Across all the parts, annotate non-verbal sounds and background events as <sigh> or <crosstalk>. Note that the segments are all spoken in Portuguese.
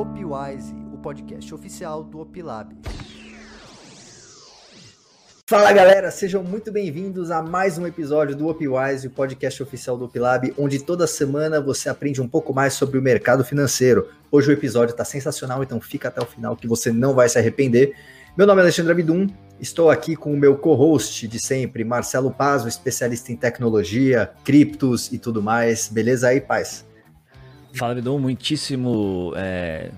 Opwise, o podcast oficial do Opilab. Fala galera, sejam muito bem-vindos a mais um episódio do Opwise, o podcast oficial do Opilab, onde toda semana você aprende um pouco mais sobre o mercado financeiro. Hoje o episódio está sensacional, então fica até o final que você não vai se arrepender. Meu nome é Alexandre Abidum, estou aqui com o meu co-host de sempre, Marcelo Paz, especialista em tecnologia, criptos e tudo mais. Beleza aí, paz? Fala, Abidum, muitíssimo é,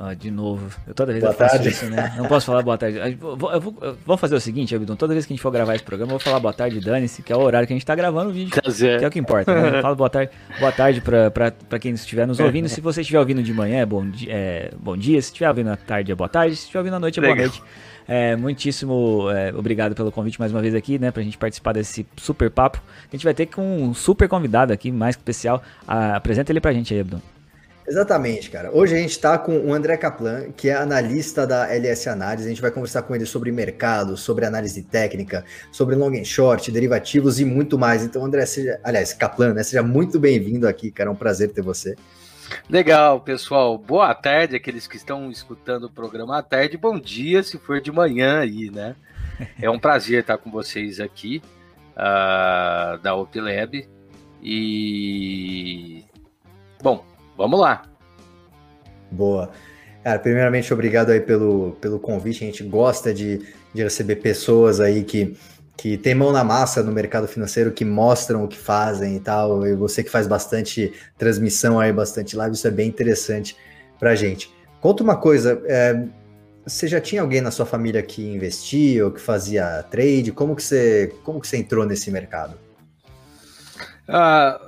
ah, de novo. Eu toda vez boa eu faço tarde. isso, né? Não posso falar boa tarde. Eu vou, eu vou, eu vou fazer o seguinte, Abidon. Toda vez que a gente for gravar esse programa, eu vou falar boa tarde, dane-se, que é o horário que a gente tá gravando o vídeo. Que é o que importa, né? Fala boa tarde, boa tarde pra, pra, pra quem estiver nos ouvindo. Se você estiver ouvindo de manhã, é bom, é bom dia. Se estiver ouvindo à tarde, é boa tarde. Se estiver ouvindo à noite, é boa Legal. noite. É, muitíssimo é, obrigado pelo convite mais uma vez aqui, né? Pra gente participar desse super papo. A gente vai ter com um super convidado aqui, mais que especial. Ah, apresenta ele pra gente aí, Abidon. Exatamente, cara. Hoje a gente está com o André Kaplan, que é analista da LS Análise. A gente vai conversar com ele sobre mercado, sobre análise técnica, sobre long and short, derivativos e muito mais. Então, André, seja, aliás, Kaplan, né? Seja muito bem-vindo aqui, cara. É um prazer ter você. Legal, pessoal. Boa tarde, aqueles que estão escutando o programa à tarde. Bom dia, se for de manhã aí, né? <laughs> É um prazer estar com vocês aqui ah, da Opilab. E. Bom, vamos lá. Boa. Cara, primeiramente, obrigado aí pelo, pelo convite. A gente gosta de, de receber pessoas aí que, que tem mão na massa no mercado financeiro, que mostram o que fazem e tal. E você que faz bastante transmissão aí, bastante live, isso é bem interessante pra gente. Conta uma coisa, é, você já tinha alguém na sua família que investia ou que fazia trade? Como que você, como que você entrou nesse mercado? Ah,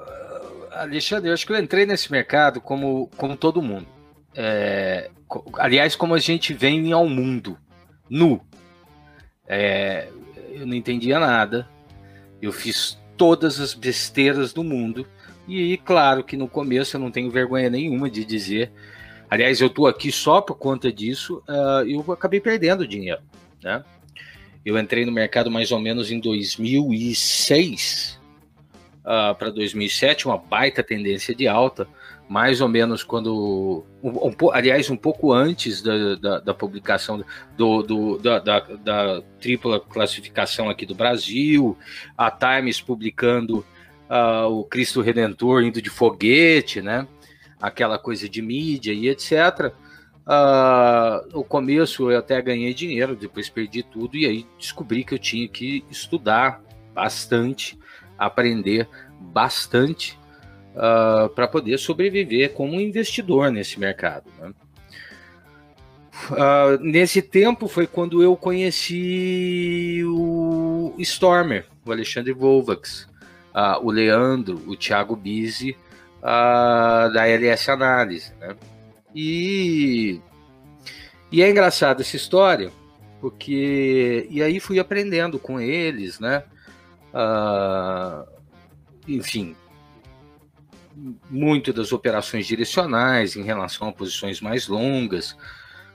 Alexandre, eu acho que eu entrei nesse mercado como, como todo mundo. É, aliás, como a gente vem ao mundo, nu. É, eu não entendia nada. Eu fiz todas as besteiras do mundo. E claro que no começo eu não tenho vergonha nenhuma de dizer. Aliás, eu estou aqui só por conta disso. ah, eu acabei perdendo dinheiro. Né? Eu entrei no mercado mais ou menos em 2006 para 2007, uma baita tendência de alta, mais ou menos quando, um, um aliás, um pouco antes da, da, da publicação do, do- da, da- da tripla classificação aqui do Brasil, a Times publicando ah, o Cristo Redentor indo de foguete, né? Aquela coisa de mídia e etc. Ah, no começo eu até ganhei dinheiro, depois perdi tudo e aí descobri que eu tinha que estudar bastante, aprender bastante para poder sobreviver como investidor nesse mercado. né? Ah, nesse tempo foi quando eu conheci o Stormer, o Alexandre Volvax, ah, o Leandro, o Thiago ah, da LS Análise. Né? E, e é engraçado essa história, porque. E aí fui aprendendo com eles, né? Ah, enfim, muito das operações direcionais em relação a posições mais longas,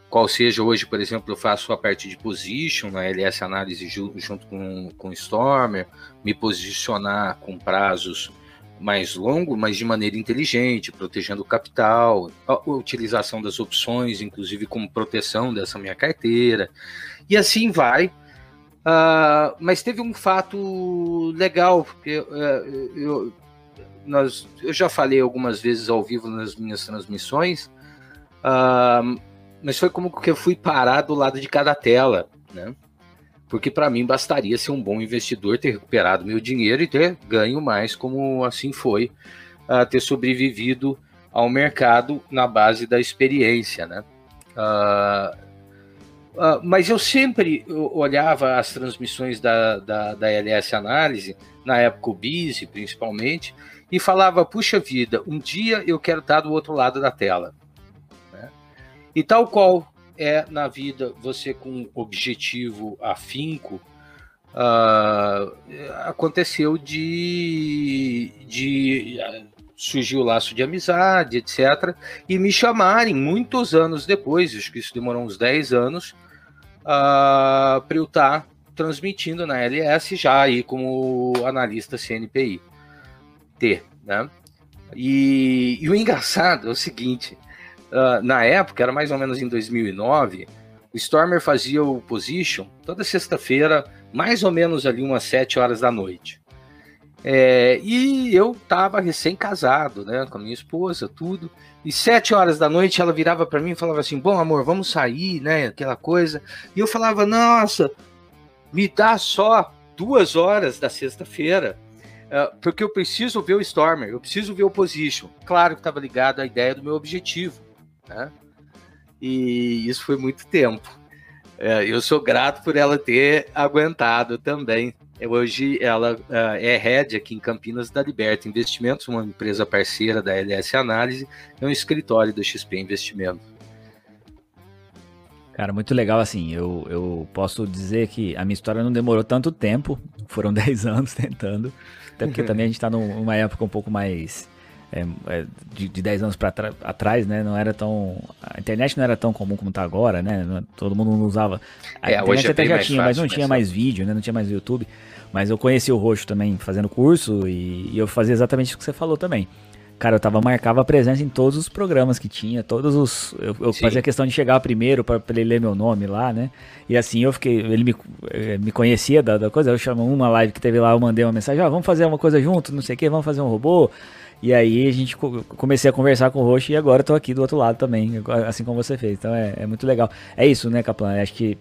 qual seja hoje, por exemplo, eu faço a parte de position na LS Análise ju- junto com, com Stormer, me posicionar com prazos mais longos, mas de maneira inteligente, protegendo o capital, a utilização das opções, inclusive como proteção dessa minha carteira, e assim vai. Ah, mas teve um fato legal, porque eh, eu, nós, eu já falei algumas vezes ao vivo nas minhas transmissões, ah, mas foi como que eu fui parar do lado de cada tela, né? Porque para mim bastaria ser um bom investidor, ter recuperado meu dinheiro e ter ganho mais, como assim foi, ah, ter sobrevivido ao mercado na base da experiência, né? Ah, ah, mas eu sempre olhava as transmissões da, da, da LS Análise, na época o Bizi principalmente, e falava: puxa vida, um dia eu quero estar do outro lado da tela. né? E tal qual é na vida você com objetivo afinco, ah, aconteceu de, de ah, surgiu o laço de amizade, etc. E me chamarem muitos anos depois, acho que isso demorou uns 10 anos, uh, para eu estar transmitindo na LS já aí como analista CNPI. T, né? E, e o engraçado é o seguinte, uh, na época, era mais ou menos em 2009, o Stormer fazia o Position toda sexta-feira, mais ou menos ali umas 7 horas da noite. É, e eu tava recém-casado, né, com a minha esposa, tudo. E sete horas da noite ela virava para mim e falava assim: Bom, amor, vamos sair, né? Aquela coisa. E eu falava: Nossa, me dá só duas horas da sexta-feira, uh, porque eu preciso ver o Stormer, eu preciso ver o Position. Claro que estava ligado à ideia do meu objetivo, né? E isso foi muito tempo. Uh, eu sou grato por ela ter aguentado também. Hoje ela uh, é head aqui em Campinas da Liberta Investimentos, uma empresa parceira da LS Análise, é um escritório do XP Investimentos. Cara, muito legal, assim, eu, eu posso dizer que a minha história não demorou tanto tempo, foram <laughs> 10 anos tentando, até porque também a gente está numa época um pouco mais, é, é, de, de 10 anos para atrás, né, não era tão, a internet não era tão comum como está agora, né, todo mundo não usava, a é, internet é até já tinha, fácil, mas não tinha mais vídeo, né, não tinha mais YouTube, mas eu conheci o Roxo também fazendo curso e, e eu fazia exatamente o que você falou também. Cara, eu tava marcava a presença em todos os programas que tinha, todos os. Eu, eu fazia questão de chegar primeiro para ele ler meu nome lá, né? E assim eu fiquei. Ele me, eh, me conhecia da, da coisa. Eu chamo uma live que teve lá, eu mandei uma mensagem: Ó, ah, vamos fazer uma coisa junto, não sei o que, vamos fazer um robô. E aí a gente comecei a conversar com o Roxo e agora eu tô aqui do outro lado também, assim como você fez. Então é, é muito legal. É isso, né, Kaplan? Acho que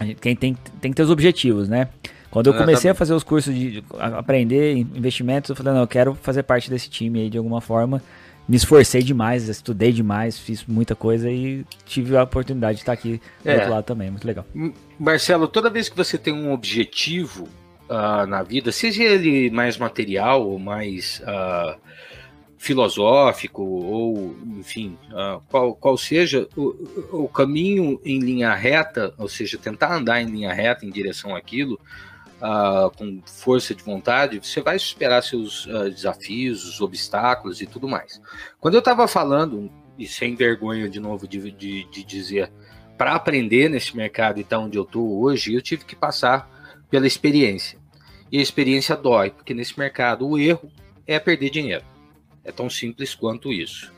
gente, quem tem, tem que ter os objetivos, né? Quando eu comecei a fazer os cursos de aprender investimentos, eu falei, não, eu quero fazer parte desse time aí de alguma forma. Me esforcei demais, estudei demais, fiz muita coisa e tive a oportunidade de estar aqui do é. outro lado também. Muito legal. Marcelo, toda vez que você tem um objetivo uh, na vida, seja ele mais material ou mais uh, filosófico, ou enfim, uh, qual, qual seja o, o caminho em linha reta, ou seja, tentar andar em linha reta em direção àquilo, uh, com força de vontade, você vai superar seus uh, desafios, os obstáculos e tudo mais. Quando eu estava falando, e sem vergonha de novo de, de, de dizer, para aprender nesse mercado e tá onde eu estou hoje, eu tive que passar pela experiência. E a experiência dói, porque nesse mercado o erro é perder dinheiro. É tão simples quanto isso.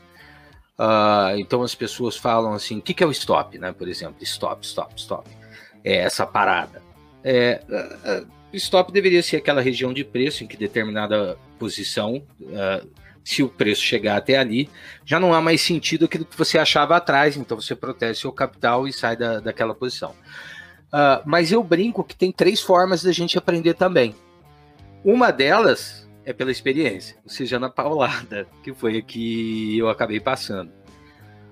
Uh, então as pessoas falam assim: o que, que é o stop, né? Por exemplo, stop, stop, stop. É essa parada. É, stop deveria ser aquela região de preço em que determinada posição, uh, se o preço chegar até ali, já não há mais sentido aquilo que você achava atrás, então você protege seu capital e sai da, daquela posição. Uh, mas eu brinco que tem três formas da gente aprender também. Uma delas é pela experiência, ou seja, na paulada, que foi a que eu acabei passando.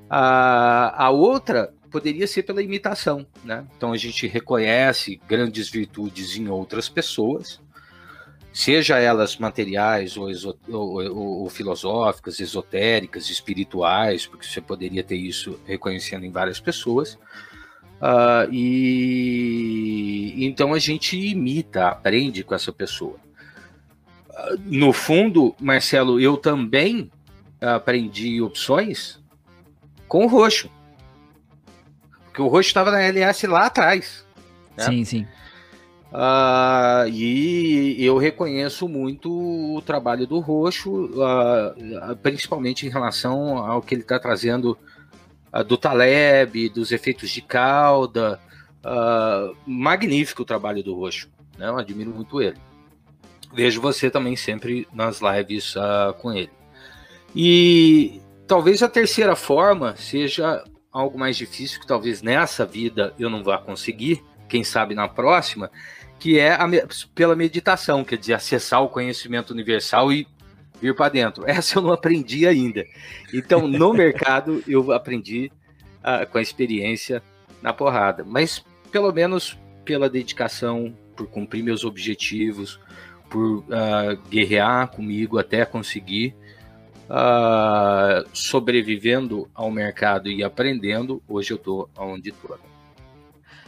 Uh, a outra poderia ser pela imitação, né? Então a gente reconhece grandes virtudes em outras pessoas, seja elas materiais ou, ou, ou, ou, filosóficas, esotéricas, espirituais, porque você poderia ter isso reconhecendo em várias pessoas. Uh, e então a gente imita, aprende com essa pessoa. Uh, no fundo, Marcelo, eu também aprendi opções com o roxo. Porque o Roxo estava na LS lá atrás. Né? Sim, sim. Uh, e eu reconheço muito o trabalho do Roxo, uh, principalmente em relação ao que ele está trazendo uh, do Taleb, dos efeitos de cauda. magnífico o trabalho do Roxo, né? eu admiro muito ele. Vejo você também sempre nas lives com ele. E talvez a terceira forma seja algo mais difícil que talvez nessa vida eu não vá conseguir, quem sabe na próxima, que é a, pela meditação, quer dizer, acessar o conhecimento universal e vir para dentro. <laughs> Essa eu não aprendi ainda. Então, no mercado, eu aprendi uh, com a experiência na porrada. Mas, pelo menos, pela dedicação, por cumprir meus objetivos, por uh, guerrear comigo até conseguir uh, sobrevivendo ao mercado e aprendendo, hoje eu estou onde estou.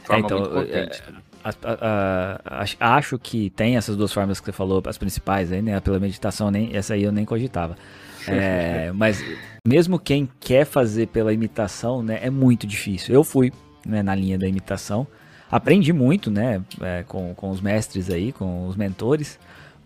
É, então, é, a, a, a, acho que tem essas duas formas que você falou, as principais aí, né? Pela meditação, nem, essa aí eu nem cogitava. É, <laughs> mas mesmo quem quer fazer pela imitação, né? É muito difícil. Eu fui né, na linha da imitação, aprendi muito, né? É, com, com os mestres aí, com os mentores.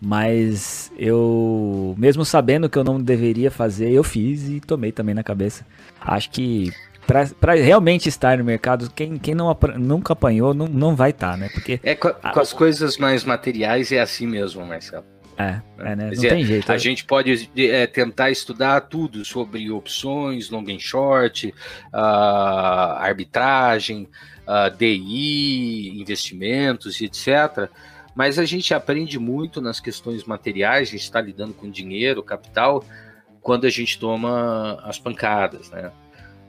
Mas eu, mesmo sabendo que eu não deveria fazer, eu fiz e tomei também na cabeça. Acho que para realmente estar no mercado, quem, quem não, nunca apanhou não, não vai estar, tá, né? Porque é com, a, com as coisas mais materiais é assim mesmo, Marcelo. É, é né? não tem jeito. A é. gente pode é, tentar estudar tudo sobre opções, long and short, uh, arbitragem, uh, DI, investimentos, etc. Mas a gente aprende muito nas questões materiais, a gente está lidando com dinheiro, capital, quando a gente toma as pancadas, né?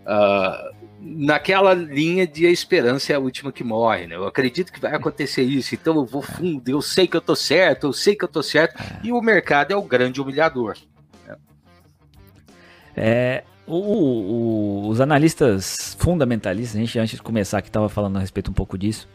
Uh, naquela linha de a esperança é a última que morre, né? Eu acredito que vai acontecer isso, então eu vou fundo, eu sei que eu tô certo, eu sei que eu tô certo, e o mercado é o grande humilhador. Né? É, o, o, os analistas fundamentalistas, a gente antes de começar aqui estava falando a respeito um pouco disso,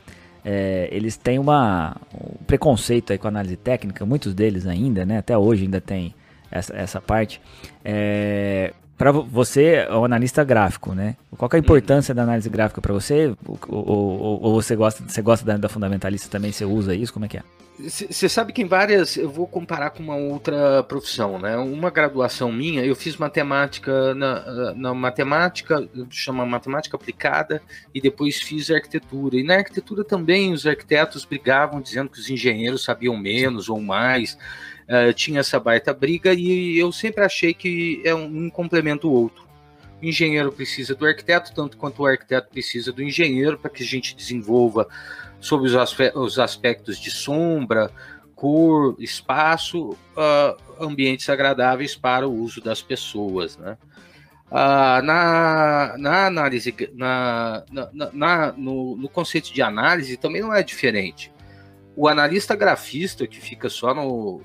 é, eles têm uma, um preconceito aí com a análise técnica, muitos deles ainda, né? Até hoje ainda tem essa, essa parte. É, para você é um analista gráfico, né? Qual é a importância da análise gráfica para você? Ou, ou, ou, você gosta, você gosta da, da, fundamentalista também? Você usa isso? Como é que é? Você sabe que em várias, eu vou comparar com uma outra profissão, né? Uma graduação minha, eu fiz matemática na, na matemática, chama matemática aplicada, e depois fiz arquitetura. E na arquitetura também os arquitetos brigavam dizendo que os engenheiros sabiam menos ou mais. Uh, tinha essa baita briga e eu sempre achei que é um, um complemento o outro. Engenheiro precisa do arquiteto, tanto quanto o arquiteto precisa do engenheiro, para que a gente desenvolva sobre os, aspe os aspectos de sombra, cor, espaço, uh, ambientes agradáveis para o uso das pessoas. Né? Uh, na, na análise, na, na, na no, no, conceito de análise também não é diferente. O analista grafista que fica só no,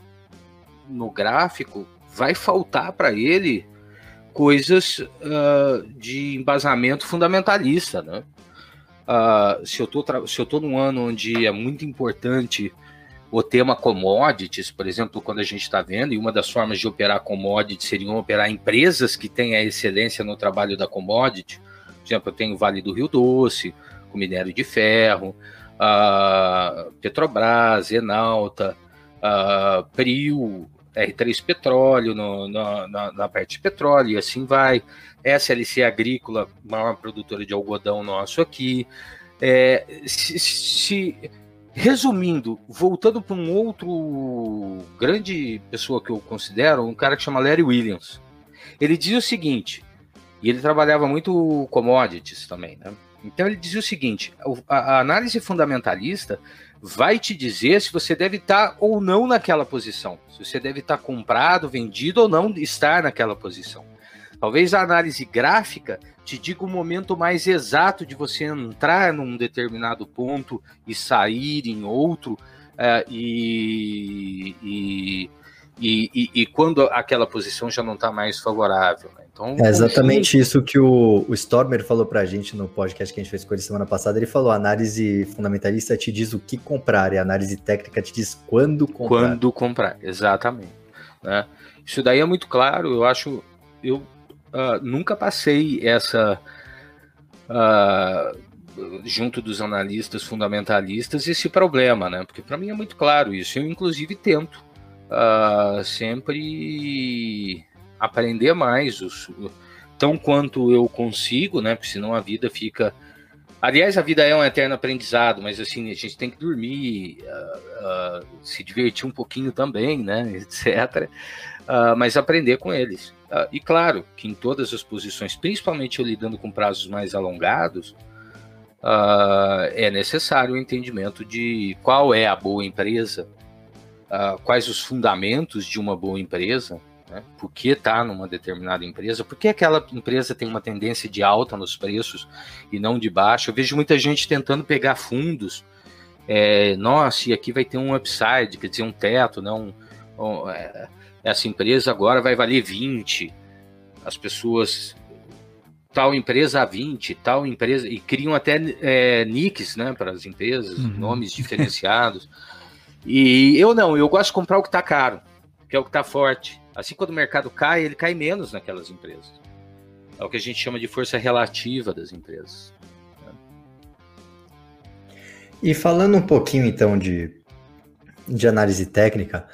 no gráfico, vai faltar para ele coisas uh, de embasamento fundamentalista, né? Uh, se eu tô num ano onde é muito importante o tema commodities, por exemplo, quando a gente está vendo, e uma das formas de operar commodities seriam operar empresas que têm a excelência no trabalho da commodity. Por exemplo, eu tenho Vale do Rio Doce, com minério de ferro, uh, Petrobras, Enalta, uh, Prio, R3 Petróleo, no, no, na, na, parte de petróleo, e assim vai. SLC Agrícola, maior produtora de algodão nosso aqui. É, se, se, resumindo, voltando para um outro grande pessoa que eu considero, um cara que chama Larry Williams. Ele dizia o seguinte, e ele trabalhava muito commodities também, né? Então ele dizia o seguinte: a, análise fundamentalista vai te dizer se você deve estar ou não naquela posição, se você deve estar comprado, vendido ou não estar naquela posição. Talvez a análise gráfica te diga o momento mais exato de você entrar num determinado ponto e sair em outro, é, e, e, e, e, quando aquela posição já não está mais favorável. Né? Então, é exatamente isso que o, o Stormer falou para a gente no podcast que a gente fez com ele semana passada. Ele falou: a análise fundamentalista te diz o que comprar e a análise técnica te diz quando comprar. Quando comprar, exatamente. Né? Isso daí é muito claro. Eu acho. Eu uh, nunca passei essa. Uh, junto dos analistas fundamentalistas esse problema, né? Porque para mim é muito claro isso. Eu inclusive tento uh, sempre aprender mais, os, tão quanto eu consigo, né? Porque senão a vida fica. Aliás, a vida é um eterno aprendizado, mas assim, a gente tem que dormir, uh, uh, se divertir um pouquinho também, né? <laughs> Etc. Uh, mas aprender com eles. e claro que em todas as posições, principalmente eu lidando com prazos mais alongados, é necessário o entendimento de qual é a boa empresa, quais os fundamentos de uma boa empresa, né? Por que está numa determinada empresa? Por que aquela empresa tem uma tendência de alta nos preços e não de baixa? Eu vejo muita gente tentando pegar fundos. É, nossa, e aqui vai ter um upside, quer dizer, um teto, não? Um, é, essa empresa agora vai valer 20. As pessoas tal empresa a 20, tal empresa, e criam até é, nicks né, para as empresas, uhum. nomes diferenciados. <laughs> E eu não, eu gosto de comprar o que está caro, que é o que está forte. Assim, quando o mercado cai, ele cai menos naquelas empresas. É o que a gente chama de força relativa das empresas. E falando um pouquinho então de, de análise técnica,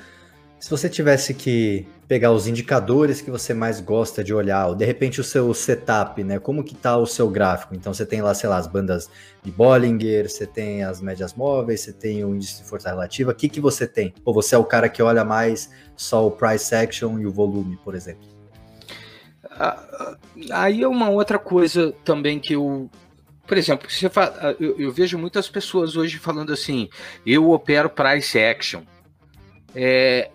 Se você tivesse que pegar os indicadores que você mais gosta de olhar, ou de repente o seu setup, né? Como que tá o seu gráfico? Então você tem lá, sei lá, as bandas de Bollinger, você tem as médias móveis, você tem o índice de força relativa. O que que você tem? Ou você é o cara que olha mais só o price action e o volume, por exemplo? Ah, aí é uma outra coisa também que eu por exemplo, fala, eu, eu, vejo muitas pessoas hoje falando assim: eu opero price action. É,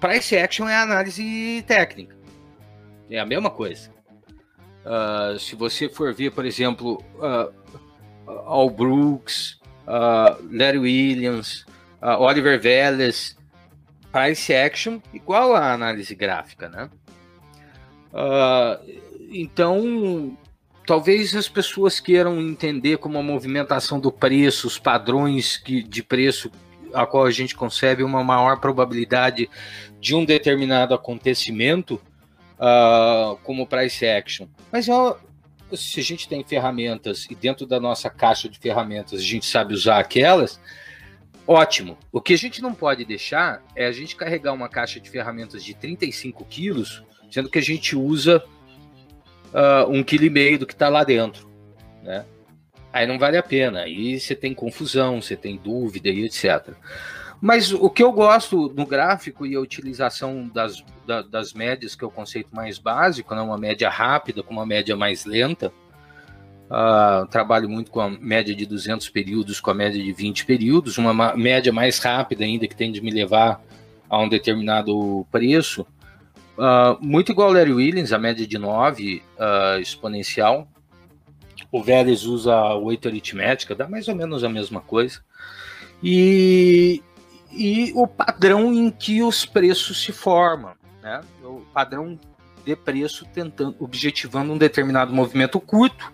price action é análise técnica. É a mesma coisa. Uh, se você for ver, por exemplo, uh, Al Brooks, uh, Larry Williams, uh, Oliver Vélez, price action igual a análise gráfica, né? então, talvez as pessoas queiram entender como a movimentação do preço, os padrões que, de preço a qual a gente concebe uma maior probabilidade de um determinado acontecimento uh, como price action. Mas se a gente tem ferramentas e dentro da nossa caixa de ferramentas a gente sabe usar aquelas, ótimo. O que a gente não pode deixar é a gente carregar uma caixa de ferramentas de 35 quilos, sendo que a gente usa uh, um quilo e meio do que está lá dentro, né? Aí não vale a pena. Aí você tem confusão, você tem dúvida e etc. Mas o que eu gosto no gráfico e a utilização das, da, das médias, que é o conceito mais básico, né? uma média rápida com uma média mais lenta. Uh, trabalho muito com a média de 200 períodos, com a média de 20 períodos, uma média mais rápida ainda que tende a me levar a um determinado preço. Uh, muito igual ao Larry Williams, a média de 9 uh, ah, exponencial, o Vélez usa oito aritmética, dá mais ou menos a mesma coisa. E, e o padrão em que os preços se formam, né? O padrão de preço tentando, objetivando um determinado movimento curto.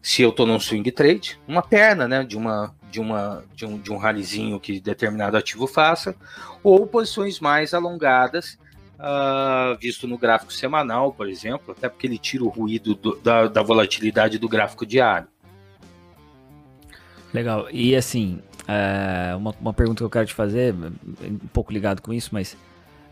Se eu estou num swing trade, uma perna, né, de uma de uma de um, de um ralizinho que determinado ativo faça, ou posições mais alongadas uh, visto no gráfico semanal, por exemplo, até porque ele tira o ruído do, da, da volatilidade do gráfico diário. Legal. E assim, é, uma, uma pergunta que eu quero te fazer, um pouco ligado com isso, mas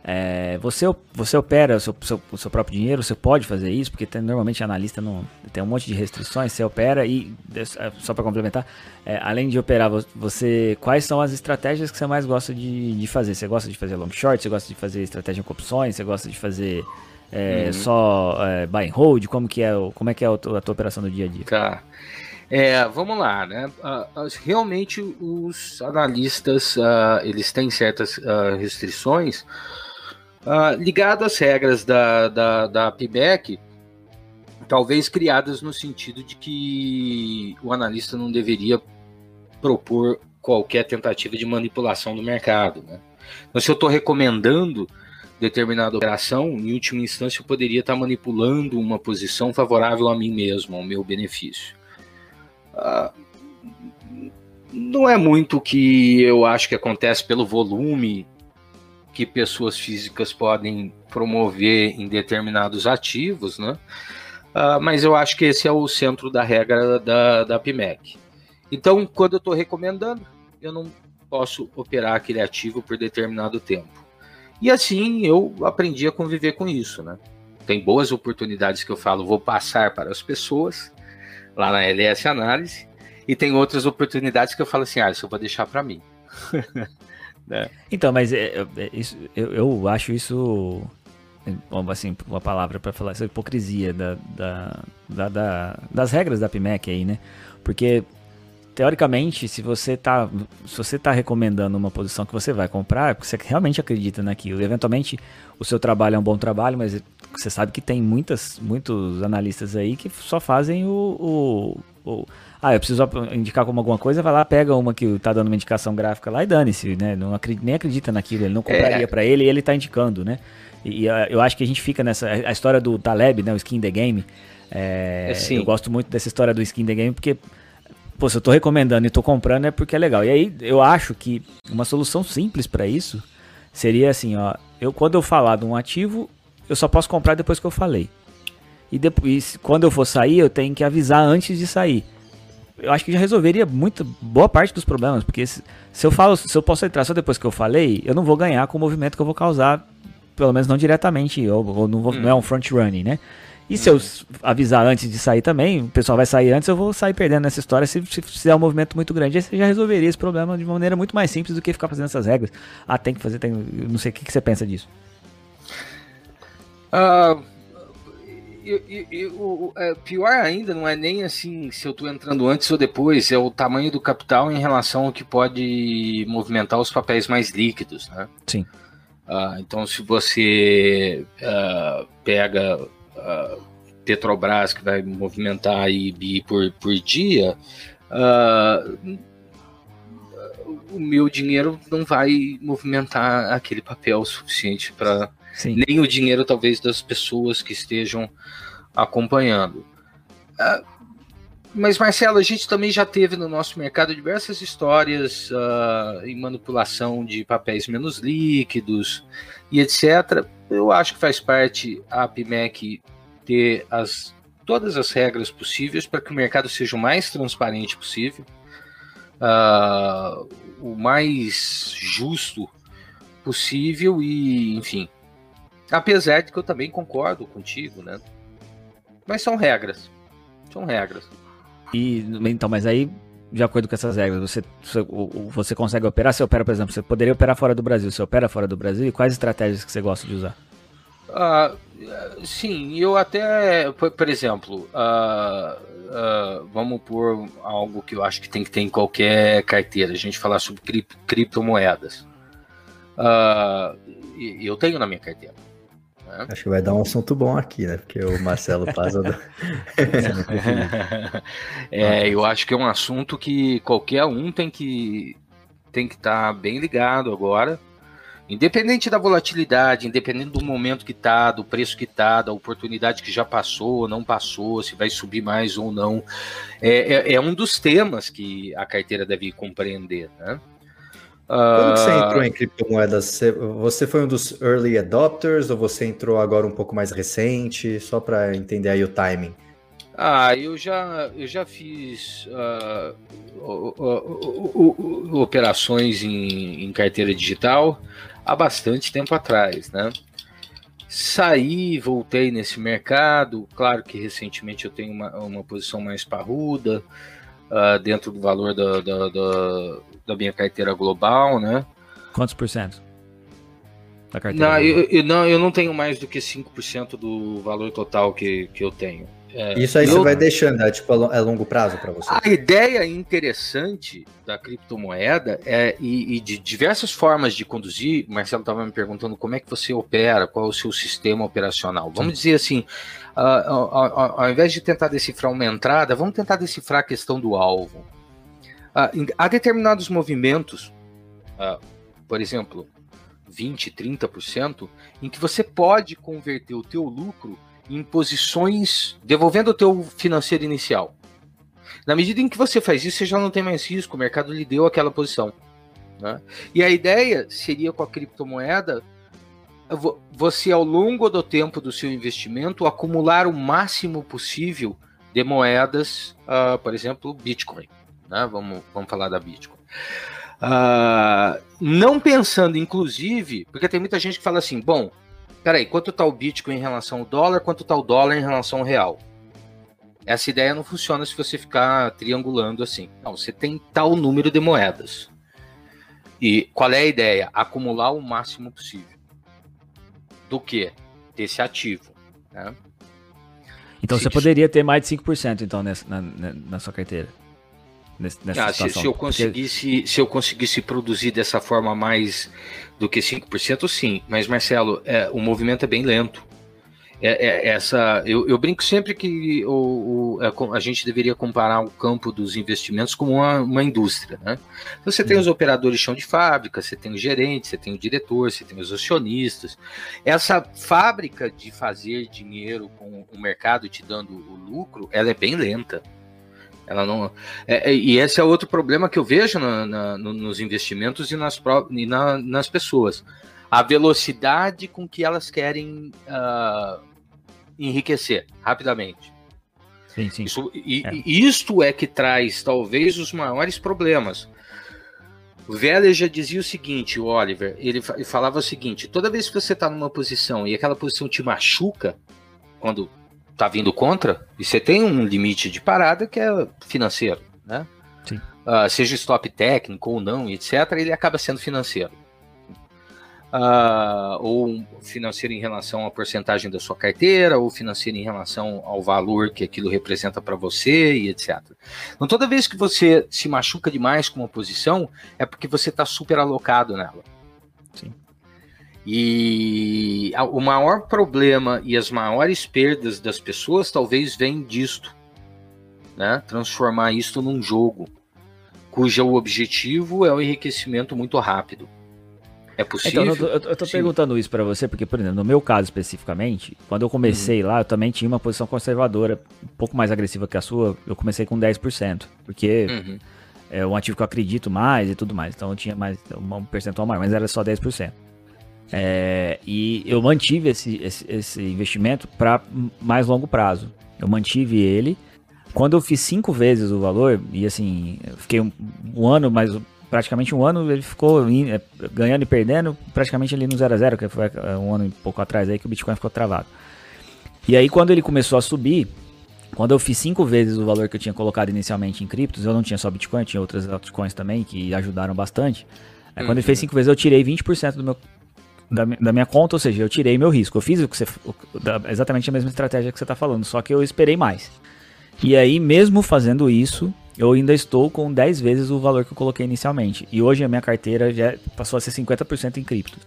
é, você, você opera o seu, seu, o seu, próprio dinheiro, você pode fazer isso, porque tem, normalmente analista não tem um monte de restrições, você opera e, é, só para complementar, é, além de operar, você quais são as estratégias que você mais gosta de, de fazer? Você gosta de fazer long short, você gosta de fazer estratégia com opções, você gosta de fazer é, uhum. só é, buy and hold? Como, que é, como é que é a tua, a tua operação no dia a dia? Tá. É, vamos lá, né? Realmente os analistas uh, eles têm certas uh, restrições Uh, ligado às regras da, da, da PBEC, talvez criadas no sentido de que o analista não deveria propor qualquer tentativa de manipulação do mercado. Né? Então, se eu estou recomendando determinada operação, em última instância, eu poderia estar manipulando uma posição favorável a mim mesmo, ao meu benefício. Uh, não é muito o que eu acho que acontece pelo volume que pessoas físicas podem promover em determinados ativos, né? Uh, mas eu acho que esse é o centro da regra da, da PMEC. Então, quando eu estou recomendando, eu não posso operar aquele ativo por determinado tempo. E assim eu aprendi a conviver com isso, né? Tem boas oportunidades que eu falo, vou passar para as pessoas, lá na LS Análise, e tem outras oportunidades que eu falo assim, ah, isso eu vou deixar para mim. <laughs> Né? Então, mas é, é, é, isso, eu, eu acho isso assim, uma palavra para falar essa hipocrisia da, da, da, da, das regras da PMEC aí, né? Porque teoricamente, se você tá se você tá recomendando uma posição que você vai comprar, é porque você realmente acredita naquilo. E, eventualmente, o seu trabalho é um bom trabalho, mas você sabe que tem muitas muitos analistas aí que só fazem o, o, o ah, eu preciso indicar como alguma coisa, vai lá, pega uma que tá dando uma indicação gráfica lá e dane-se, né? Não acredita, nem acredita naquilo, ele não compraria é. para ele e ele tá indicando, né? E, e eu acho que a gente fica nessa. A história do Taleb, né? O skin the game. É, é eu gosto muito dessa história do skin the game porque. Pô, se eu tô recomendando e tô comprando é porque é legal. E aí eu acho que uma solução simples para isso seria assim, ó. Eu, quando eu falar de um ativo, eu só posso comprar depois que eu falei. E depois, quando eu for sair, eu tenho que avisar antes de sair. Eu acho que já resolveria muito, boa parte dos problemas, porque se, se eu falo, se eu posso entrar só depois que eu falei, eu não vou ganhar com o movimento que eu vou causar, pelo menos não diretamente, ou, ou não, vou, hum. não é um front running, né? E se eu avisar antes de sair também, o pessoal vai sair antes, eu vou sair perdendo nessa história se, se fizer um movimento muito grande. Aí você já resolveria esse problema de uma maneira muito mais simples do que ficar fazendo essas regras. Ah, tem que fazer, tem. Não sei o que, que você pensa disso. Uh, eu, eu, eu, é, pior ainda, não é nem assim se eu estou entrando antes ou depois, é o tamanho do capital em relação ao que pode movimentar os papéis mais líquidos, né? Sim. Uh, então, se você uh, pega uh, Petrobras, que vai movimentar aí bi por, por dia, o meu dinheiro não vai movimentar aquele papel suficiente para nem o dinheiro talvez das pessoas que estejam acompanhando. Uh, mas Marcelo, a gente também já teve no nosso mercado diversas histórias uh, em manipulação de papéis menos líquidos e etc. Eu acho que faz parte a PMEC ter as, todas as regras possíveis para que o mercado seja o mais transparente possível, uh, o mais justo possível e, enfim. Apesar de que eu também concordo contigo, né? Mas são regras. São regras. E então, mas aí, de acordo com essas regras, você, você, consegue operar? Você opera, por exemplo, você poderia operar fora do Brasil. Você opera fora do Brasil e quais estratégias que você gosta de usar? Uh, sim, eu até, por, exemplo, uh, uh, vamos por algo que eu acho que tem que ter em qualquer carteira, a gente falar sobre cripto, criptomoedas. eu tenho na minha carteira. Né? Acho que vai dar um assunto bom aqui, né? Porque o Marcelo Paz. <laughs> é, eu acho que é um assunto que qualquer um tem que tem que estar tá bem ligado agora Independente da volatilidade, independente do momento que está, do preço que está, da oportunidade que já passou, não passou, se vai subir mais ou não, é, é, é um dos temas que a carteira deve compreender. Né? Quando uh... você ah, entrou em criptomoedas, você foi um dos early adopters ou você entrou agora um pouco mais recente? Só para entender aí o timing. Ah, eu já, eu já fiz uh, operações em, em, carteira digital há bastante tempo atrás, né? Saí, voltei nesse mercado. Claro que recentemente eu tenho uma, uma posição mais parruda uh, dentro do valor da, da, da, da, minha carteira global, né? Quantos por cento? Da carteira não, eu, eu, não, eu não tenho mais do que 5% do valor total que, que eu tenho. É, Isso aí eu, você vai deixando, é tipo é longo prazo para você. A ideia interessante da criptomoeda é e, e, de diversas formas de conduzir. O Marcelo estava me perguntando como é que você opera, qual é o seu sistema operacional. Vamos dizer assim, uh, ao, ao, invés de tentar decifrar uma entrada, vamos tentar decifrar a questão do alvo. Uh, há determinados movimentos, uh, por exemplo, 20, 30%, em que você pode converter o teu lucro em posições, devolvendo o teu financeiro inicial. Na medida em que você faz isso, você já não tem mais risco, o mercado lhe deu aquela posição. Né? E a ideia seria com a criptomoeda você ao longo do tempo do seu investimento acumular o máximo possível de moedas, uh, por exemplo, Bitcoin. Né? Vamos, vamos falar da Bitcoin. Uh, não pensando, inclusive, porque tem muita gente que fala assim: bom, peraí, quanto está o Bitcoin em relação ao dólar, quanto está o dólar em relação ao real? Essa ideia não funciona se você ficar triangulando assim. Não, você tem tal número de moedas. E qual é a ideia? Acumular o máximo possível. Do que? Desse ativo. Né? Então se você poderia ter mais de 5% então nessa, na, na sua carteira. Nessa ah, se, se, eu conseguisse, Porque... se eu conseguisse produzir dessa forma mais do que 5%, sim. Mas, Marcelo, é, o movimento é bem lento. É, é, essa, eu, eu, brinco sempre que o, o, é a gente deveria comparar o campo dos investimentos com uma, uma indústria. Né? Então, você tem uhum. os operadores de chão de fábrica, você tem o gerente, você tem o diretor, você tem os acionistas. Essa fábrica de fazer dinheiro com o mercado te dando o lucro, ela é bem lenta. Ela não. É, é, e esse é outro problema que eu vejo na, na, nos investimentos e, nas, e na, nas pessoas. A velocidade com que elas querem uh, enriquecer rapidamente. Sim, sim. Isso, e, é. Isto é que traz talvez os maiores problemas. O Veller já dizia o seguinte, o Oliver, ele falava o seguinte: toda vez que você está numa posição e aquela posição te machuca, quando está vindo contra, e você tem um limite de parada que é financeiro, né? Uh, seja stop técnico ou não, etc., ele acaba sendo financeiro uh, ou financeiro em relação à porcentagem da sua carteira, ou financeiro em relação ao valor que aquilo representa para você e etc. Então, toda vez que você se machuca demais com uma posição, é porque você está super alocado nela. E o maior problema e as maiores perdas das pessoas talvez vêm disto, né? Transformar isto num jogo, cujo objetivo é o enriquecimento muito rápido. É possível? Então, eu, tô, eu tô perguntando isso para você, porque, por exemplo, no meu caso especificamente, quando eu comecei uhum. lá, eu também tinha uma posição conservadora, um pouco mais agressiva que a sua. Eu comecei com 10%, porque uhum. é um ativo que eu acredito mais e tudo mais. Então eu tinha mais um percentual maior, mas era só 10%. É, e eu mantive esse, esse, esse investimento para mais longo prazo. Eu mantive ele. Quando eu fiz cinco vezes o valor, e assim, eu fiquei um, um ano mais praticamente um ano ele ficou é, ganhando e perdendo, praticamente ali no 0 a 0 que foi é, um ano e pouco atrás aí que o Bitcoin ficou travado. E aí quando ele começou a subir, quando eu fiz cinco vezes o valor que eu tinha colocado inicialmente em criptos, eu não tinha só Bitcoin, tinha outras altcoins também que ajudaram bastante. Aí uhum. quando ele fez cinco vezes, eu tirei 20% do meu da, da, minha conta, ou seja, eu tirei meu risco. Eu fiz o que você, o, da, exatamente a mesma estratégia que você está falando, só que eu esperei mais. E aí, mesmo fazendo isso, eu ainda estou com 10 vezes o valor que eu coloquei inicialmente. E hoje a minha carteira já passou a ser 50% em cripto.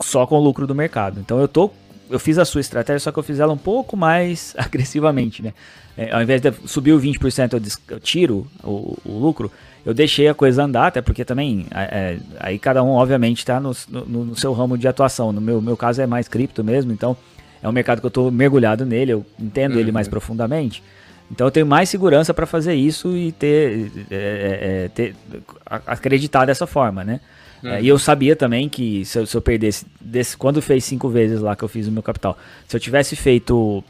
Só com o lucro do mercado. Então eu tô. Eu fiz a sua estratégia, só que eu fiz ela um pouco mais <laughs> agressivamente, né? É, ao invés de subir o 20%, eu, des, eu tiro o, o, lucro, eu deixei a coisa andar, até porque também é, é aí cada um, obviamente, está no, no, no, seu ramo de atuação. No meu, meu caso é mais cripto mesmo, então é um mercado que eu estou mergulhado nele, eu entendo uhum. ele mais profundamente. Então eu tenho mais segurança para fazer isso e ter, é, é, é ter acreditar dessa forma, né? Uhum. É, e eu sabia também que se eu, se eu perdesse, desse, quando fez cinco vezes lá que eu fiz o meu capital, se eu tivesse feito,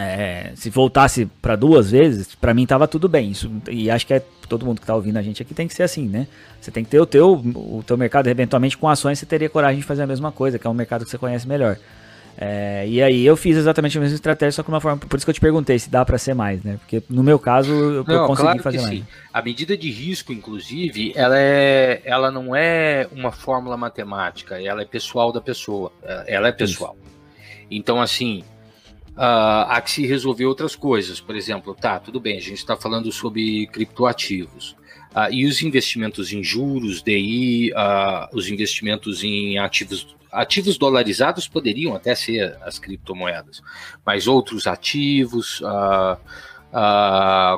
é, se voltasse para duas vezes, para mim tava tudo bem. Isso, e acho que é todo mundo que tá ouvindo a gente aqui tem que ser assim, né? Você tem que ter o teu, o teu mercado, eventualmente com ações você teria coragem de fazer a mesma coisa, que é um mercado que você conhece melhor. É, e aí eu fiz exatamente a mesma estratégia, só que uma forma. Por isso que eu te perguntei se dá para ser mais, né? Porque no meu caso eu, não, eu consegui claro fazer mais. Sim. A medida de risco, inclusive, ela, é, ela não é uma fórmula matemática, ela é pessoal da pessoa. Ela é pessoal. Isso. Então, assim, uh, há que se resolver outras coisas. Por exemplo, tá, tudo bem, a gente está falando sobre criptoativos. Uh, e os investimentos em juros, DI, uh, ah, os investimentos em ativos ativos dolarizados poderiam até ser as criptomoedas, mas outros ativos,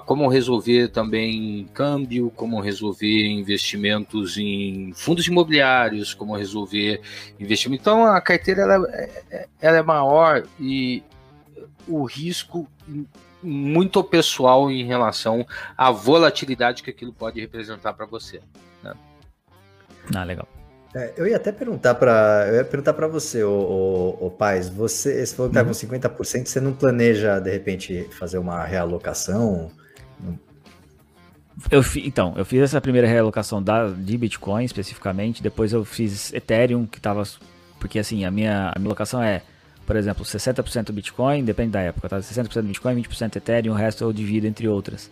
como resolver também câmbio, como resolver investimentos em fundos imobiliários, como resolver investimento. Então a carteira ela, é, é, ela é maior e o risco muito pessoal em relação à volatilidade que aquilo pode representar para você. Né? Ah, legal. É, eu ia até perguntar para eu ia perguntar para você, o, o, o Paz, você, você falou que tá com 50%, uhum. você não planeja de repente fazer uma realocação? Eu fi, então, eu fiz essa primeira realocação da, de Bitcoin especificamente, depois eu fiz Ethereum, que tava. Porque assim, a minha, a minha alocação é, por exemplo, 60% Bitcoin, depende da época, tá? 60% Bitcoin, 20% Ethereum, o resto eu divido entre outras.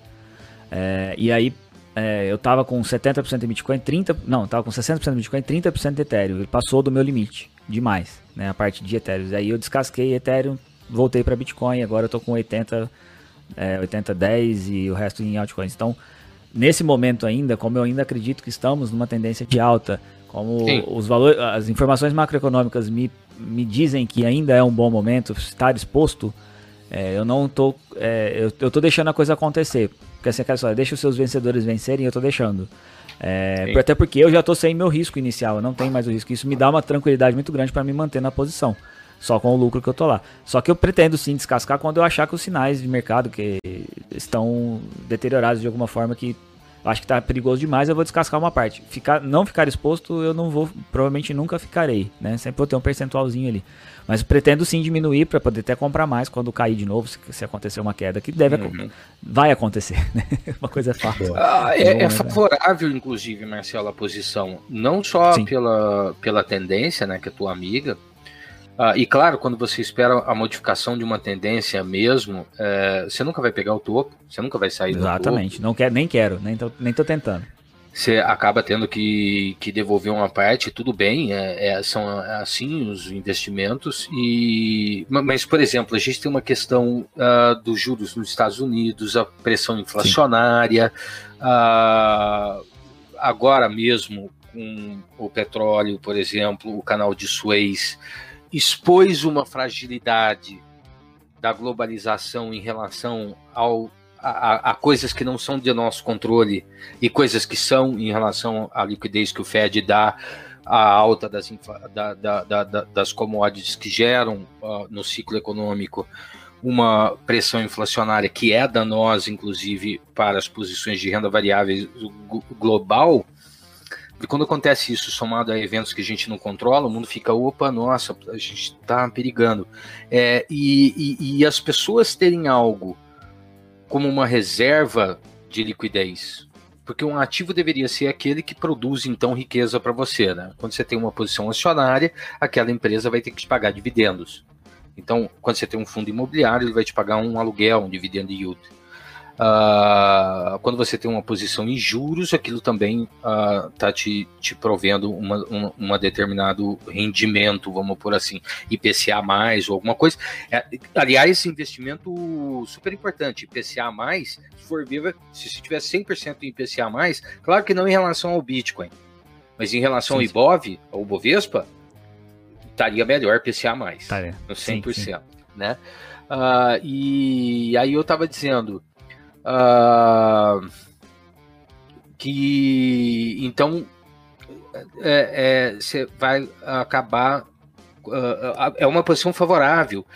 É, e aí, é, eu tava com 70% de Bitcoin, 30%, não, tava com 60% de Bitcoin, 30% de Ethereum. Ele passou do meu limite, demais, né, a parte de Ethereum. Aí eu descasquei Ethereum, voltei para Bitcoin, agora eu tô com 80, é, 80, 10 e o resto em altcoins. Então, nesse momento ainda, como eu ainda acredito que estamos numa tendência de alta, como Sim. os valores, as informações macroeconômicas me, me dizem que ainda é um bom momento estar exposto, é, eu não tô, é, eu, eu tô deixando a coisa acontecer. Porque assim, aquela história, deixa os seus vencedores vencerem, eu tô deixando. É, até porque eu já tô sem meu risco inicial, eu não tenho mais o risco. Isso me dá uma tranquilidade muito grande para me manter na posição. Só com o lucro que eu tô lá. Só que eu pretendo sim descascar quando eu achar que os sinais de mercado que estão deteriorados de alguma forma que acho que tá perigoso demais, eu vou descascar uma parte. Ficar, não ficar exposto, eu não vou, provavelmente nunca ficarei, né? Sempre vou ter um percentualzinho ali. Mas pretendo sim diminuir para poder até comprar mais quando cair de novo, se, se acontecer uma queda, que deve uhum. vai acontecer, <laughs> né? Uma coisa é fácil. Ah, é, é, né? favorável, inclusive, Marcelo, a posição, não só pela, pela tendência, né, que é tua amiga, ah, e claro, quando você espera a modificação de uma tendência mesmo, é, você nunca vai pegar o topo, você nunca vai sair Exatamente. do topo. Exatamente, não nem quero, nem tô, nem tô tentando. Você acaba tendo que, que devolver uma parte, tudo bem, é, é, são assim os investimentos. e Mas, por exemplo, a gente tem uma questão uh, dos juros nos Estados Unidos, a pressão inflacionária, uh, agora mesmo com o petróleo, por exemplo, o canal de Suez expôs uma fragilidade da globalização em relação ao, a, a, coisas que não são de nosso controle e coisas que são em relação à liquidez que o Fed dá, a alta das, da, da, da, das commodities que geram uh, no ciclo econômico uma pressão inflacionária que é danosa, inclusive, para as posições de renda variável global e quando acontece isso, somado a eventos que a gente não controla, o mundo fica, opa, nossa, a gente está perigando. É, e, e, e as pessoas terem algo como uma reserva de liquidez, porque um ativo deveria ser aquele que produz então riqueza para você, né? Quando você tem uma posição acionária, aquela empresa vai ter que te pagar dividendos. Então, quando você tem um fundo imobiliário, ele vai te pagar um aluguel, um dividendo yield. Uh, quando você tem uma posição em juros, aquilo também está uh, te, te provendo uma, um uma determinado rendimento, vamos por assim, IPCA mais ou alguma coisa. É, aliás, investimento super importante, IPCA mais, se for viva, se você tiver 100% em IPCA mais, claro que não em relação ao Bitcoin, mas em relação sim, ao IBOV, ao Bovespa, estaria melhor IPCA mais, tá, no 100%, sim, sim. né? Uh, e aí eu estava dizendo, Uh, que então você é, é, vai acabar. Uh, é uma posição favorável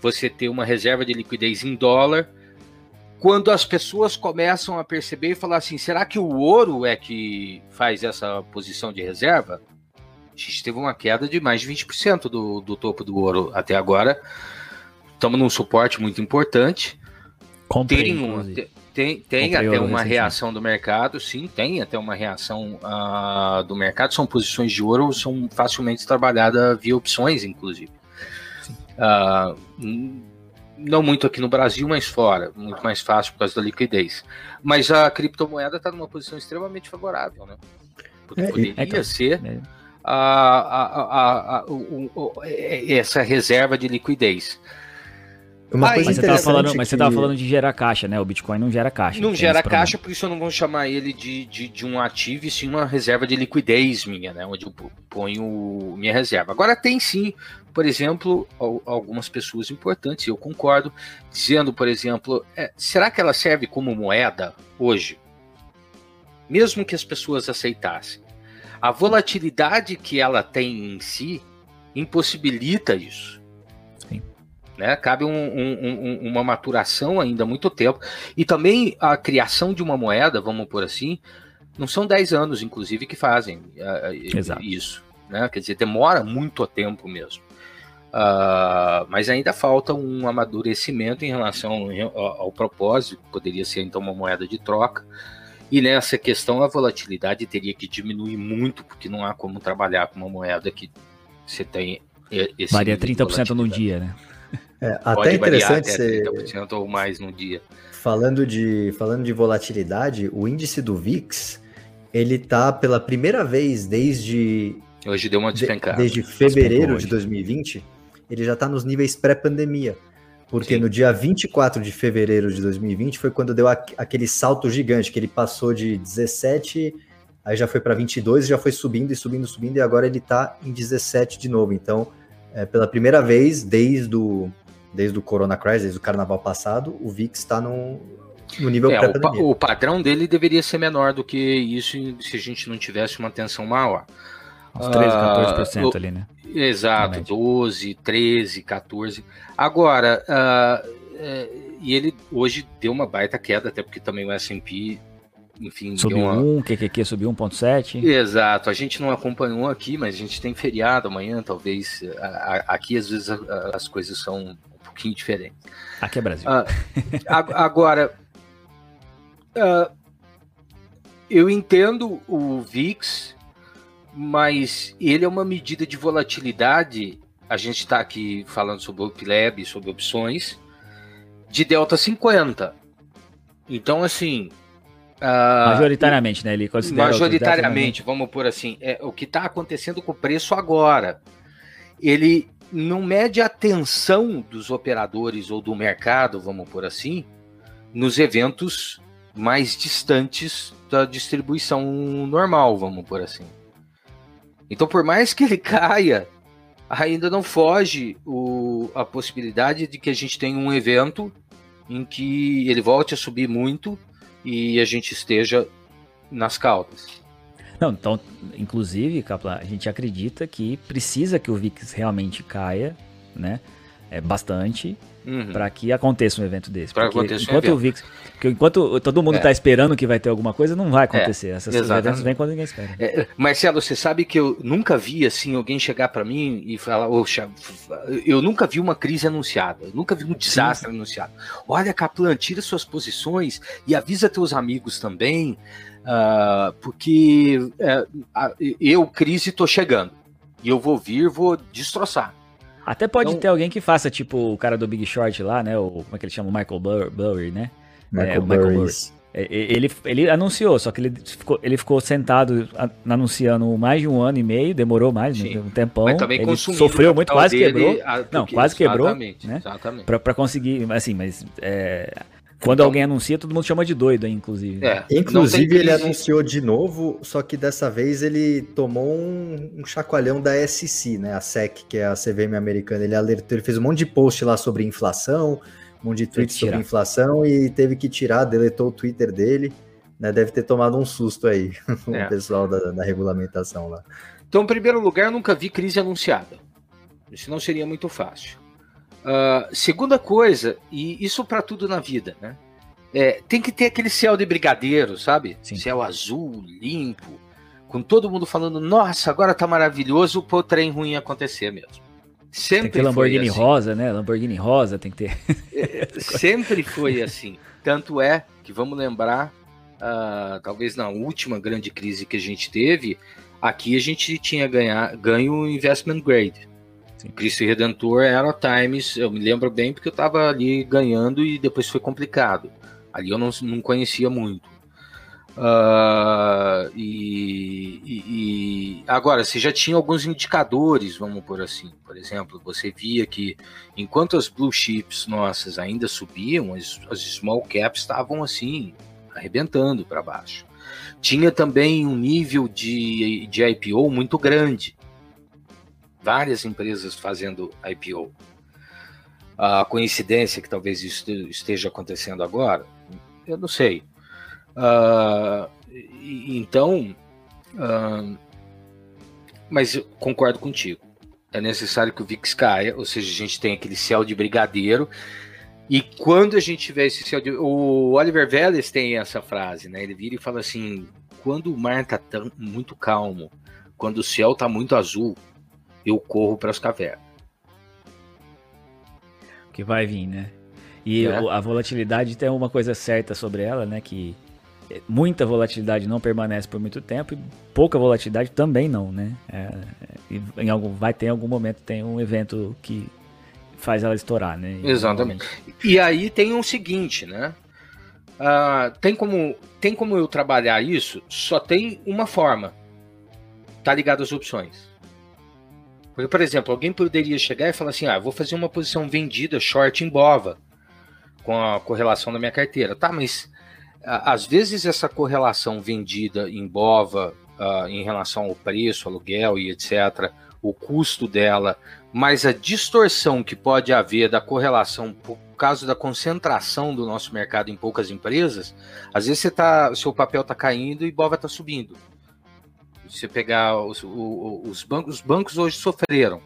você ter uma reserva de liquidez em dólar quando as pessoas começam a perceber e falar assim: será que o ouro é que faz essa posição de reserva? A gente teve uma queda de mais de 20% do, do topo do ouro até agora. Estamos num suporte muito importante. Comprei, tem, tem, tem até uma reação do mercado, sim, tem até uma reação uh, do mercado. São posições de ouro, são facilmente trabalhadas via opções, inclusive. Uh, não muito aqui no Brasil, mas fora, muito mais fácil por causa da liquidez. Mas a criptomoeda está numa posição extremamente favorável, né? Porque é, poderia é, é, ser é. a, a, a, essa reserva de liquidez. Uma Aí, coisa mas, você tava falando, que... mas você estava falando de gerar caixa, né? O Bitcoin não gera caixa. Não gera caixa, por isso eu não vou chamar ele de, de, de, um ativo, e sim uma reserva de liquidez minha, né? Onde eu ponho minha reserva. Agora tem sim, por exemplo, algumas pessoas importantes, eu concordo, dizendo, por exemplo, é, será que ela serve como moeda hoje? Mesmo que as pessoas aceitassem. A volatilidade que ela tem em si impossibilita isso. Né? Cabe um, um, um, uma maturação ainda muito tempo. E também a criação de uma moeda, vamos por assim, não são 10 anos, inclusive, que fazem uh, isso. Né? Quer dizer, demora muito tempo mesmo. Uh, mas ainda falta um amadurecimento em relação ao, ao propósito, poderia ser então uma moeda de troca. E nessa questão a volatilidade teria que diminuir muito, porque não há como trabalhar com uma moeda que você tem esse Varia 30% no dia, né? É, até interessante até 30% ou mais no dia. Falando de, falando de volatilidade, o índice do VIX, ele tá pela primeira vez desde hoje deu uma despencada. De, desde fevereiro de 2020, ele já está nos níveis pré-pandemia. Porque Sim. no dia 24 de fevereiro de 2020 foi quando deu aquele salto gigante, que ele passou de 17, aí já foi para 22, já foi subindo e subindo, subindo, e agora ele está em 17 de novo. Então, é, pela primeira vez desde o, desde o Corona Crisis, desde o carnaval passado, o VIX está no, no nível é, o, o, padrão dele deveria ser menor do que isso se a gente não tivesse uma tensão maior. Uns 13, 14% uh, ali, né? Exato, 12, 13, 14. Agora, uh, é, e ele hoje deu uma baita queda, até porque também o S&P enfim. Subiu uma... 1, QQQ subiu 1.7. Exato, a gente não acompanhou aqui, mas a gente tem feriado amanhã, talvez. aqui às vezes as coisas são um pouquinho diferentes. Aqui é Brasil. Uh, agora, uh, eu entendo o VIX, mas ele é uma medida de volatilidade. A gente está aqui falando sobre o UpLab, sobre opções, de delta 50. Então, assim. Uh, majoritariamente, né? Ele considera majoritariamente, vamos por assim, é o que está acontecendo com o preço agora. Ele não mede a atenção dos operadores ou do mercado, vamos por assim, nos eventos mais distantes da distribuição normal, vamos por assim. Então, por mais que ele caia, ainda não foge o, a possibilidade de que a gente tenha um evento em que ele volte a subir muito e a gente esteja nas caudas. Não, então, inclusive, Kaplan, a gente acredita que precisa que o VIX realmente caia, né? É bastante uhum. para que aconteça um evento desse. Pra porque enquanto um o VIX, porque enquanto todo mundo está é. esperando que vai ter alguma coisa, não vai acontecer. É, Essas eventos vêm quando ninguém espera. É, Marcelo, você sabe que eu nunca vi assim alguém chegar para mim e falar, Oxa, eu nunca vi uma crise anunciada, eu nunca vi um desastre Sim. anunciado. Olha, Kaplan, tira suas posições e avisa teus amigos também. Uh, porque uh, eu, crise, estou chegando. E eu vou vir, vou destroçar. Até pode então, ter alguém que faça, tipo o cara do Big Short lá, né? O, como é que ele chama? O Michael Burry, né? Michael, é, Michael Burry. É, ele, ele anunciou, só que ele ficou, ele ficou sentado anunciando mais de um ano e meio, demorou mais, né, um tempão. Mas também ele sofreu muito, quase quebrou. A, não, quase quebrou. Exatamente, né? exatamente. Pra, pra conseguir, assim, mas é, quando então, alguém anuncia, todo mundo chama de doido, inclusive. É, inclusive, ele anunciou de novo, só que dessa vez ele tomou um, um, chacoalhão da SEC, né? A SEC, que é a CVM americana. Ele alertou, ele fez um monte de post lá sobre inflação, um monte de tweets sobre inflação e teve que tirar, deletou o Twitter dele. Né? Deve ter tomado um susto aí, <laughs> é. o pessoal da, da regulamentação lá. Então, em primeiro lugar, eu nunca vi crise anunciada. Isso não seria muito fácil. Uh, segunda coisa, e isso para tudo na vida, né? É, tem que ter aquele céu de brigadeiro, sabe? Sim. Céu azul, limpo, com todo mundo falando, nossa, agora tá maravilhoso, o trem ruim acontecer mesmo. Sempre tem que ter Lamborghini assim. rosa, né? Lamborghini rosa tem que ter. É, sempre foi assim. Tanto é que vamos lembrar, uh, talvez na última grande crise que a gente teve, aqui a gente tinha ganhar, ganho o investment grade. Sim. Cristo Redentor era Times, eu me lembro bem porque eu estava ali ganhando e depois foi complicado. Ali eu não, não conhecia muito. Uh, e, e, e, agora, você já tinha alguns indicadores, vamos por assim. Por exemplo, você via que enquanto as blue chips nossas ainda subiam, as, as small caps estavam assim, arrebentando para baixo. Tinha também um nível de, de IPO muito grande várias empresas fazendo IPO. A coincidência que talvez isso esteja acontecendo agora, eu não sei. Uh, então, uh, mas eu concordo contigo. É necessário que o VIX caia, ou seja, a gente tem aquele céu de brigadeiro. E quando a gente tiver esse céu de. O Oliver Vélez tem essa frase, né? Ele vira e fala assim: quando o mar está muito calmo, quando o céu está muito azul, eu corro para as cavernas. Que vai vir, né? E é. a volatilidade tem uma coisa certa sobre ela, né? Que muita volatilidade não permanece por muito tempo e pouca volatilidade também não, né? É, em algum, vai ter em algum momento tem um evento que faz ela estourar, né? Exatamente. E aí tem um seguinte, né? Uh, tem, como, tem como eu trabalhar isso? Só tem uma forma. Tá ligado às opções. Porque, por exemplo, alguém poderia chegar e falar assim: ah, vou fazer uma posição vendida short em Bova com a correlação da minha carteira. Tá, mas às vezes essa correlação vendida em Bova uh, em relação ao preço, aluguel e etc., o custo dela, mas a distorção que pode haver da correlação por causa da concentração do nosso mercado em poucas empresas, às vezes você tá, seu papel está caindo e Bova está subindo você pegar os, os, bancos, os bancos hoje sofreram.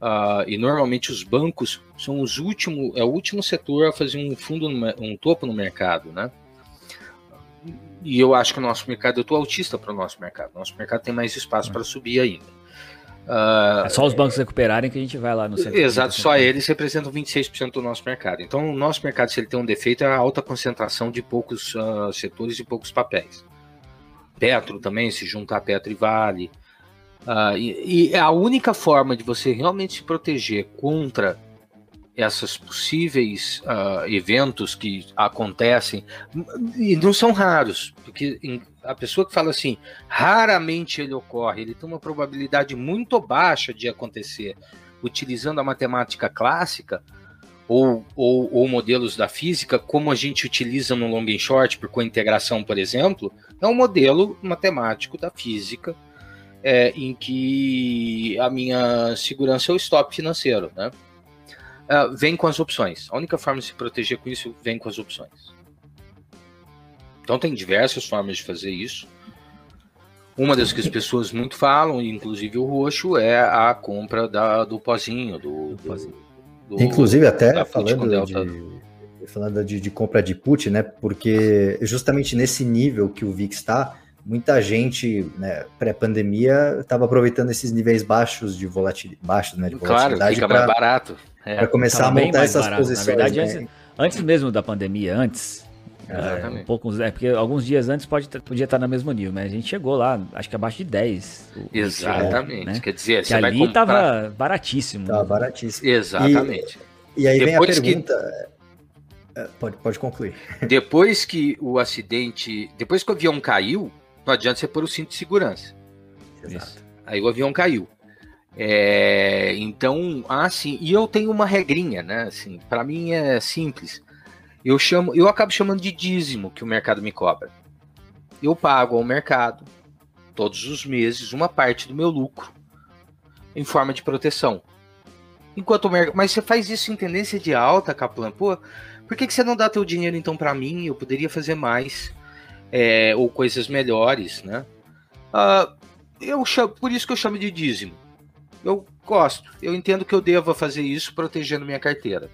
Uh, e normalmente os bancos são os últimos, é o último setor a fazer um fundo, um topo no mercado, né? e eu acho que o nosso mercado, eu estou autista para o nosso mercado. Nosso mercado tem mais espaço para subir ainda. Uh, é só os bancos recuperarem que a gente vai lá no centro. Exato, só eles representam 26% do nosso mercado. Então, o nosso mercado, se ele tem um defeito, é a alta concentração de poucos uh, setores e poucos papéis. Petro também, se juntar Petro e Vale. Uh, e, e a única forma de você realmente se proteger contra essas possíveis uh, eventos que acontecem, e não são raros, porque a pessoa que fala assim, raramente ele ocorre, ele tem uma probabilidade muito baixa de acontecer, utilizando a matemática clássica, ou, ou, ou, modelos da física, como a gente utiliza no long and short, por cointegração, por exemplo, é um modelo matemático da física, é, em que a minha segurança é o stop financeiro, né? uh, vem com as opções. A única forma de se proteger com isso vem com as opções. Então tem diversas formas de fazer isso. Uma das que as pessoas muito falam, inclusive o roxo, é a compra da, do pozinho, do, do, do inclusive até falando de, falando de, de, compra de put, né? Porque justamente nesse nível que o VIX está, muita gente, né, pré-pandemia, estava aproveitando esses níveis baixos de baixos, né, de volatilidade. Claro, fica pra, mais barato. É, para começar a montar essas barato. posições. Na verdade, né? antes, antes, mesmo da pandemia, antes. É, um pouco, é, porque alguns dias antes pode, podia estar no mesmo nível, mas a gente chegou lá, acho que abaixo de 10. Exatamente. Né? Quer dizer, que ali comprar... tava baratíssimo. Tava baratíssimo. Exatamente. E, e aí Depois vem a pergunta. Que... É, pode, pode concluir. <laughs> Depois que o acidente. Depois que o avião caiu, não adianta você pôr o cinto de segurança. Exato. Aí o avião caiu. É, então, assim, e eu tenho uma regrinha, né? Assim, para mim é simples. Eu chamo, eu acabo chamando de dízimo que o mercado me cobra. Eu pago ao mercado todos os meses uma parte do meu lucro em forma de proteção. Enquanto o mercado, mas você faz isso em tendência de alta, Kaplan. Pô, por que, que você não dá teu dinheiro então para mim? Eu poderia fazer mais é, ou coisas melhores, né? Uh, eu chamo, por isso que eu chamo de dízimo eu gosto. Eu entendo que eu devo fazer isso protegendo minha carteira.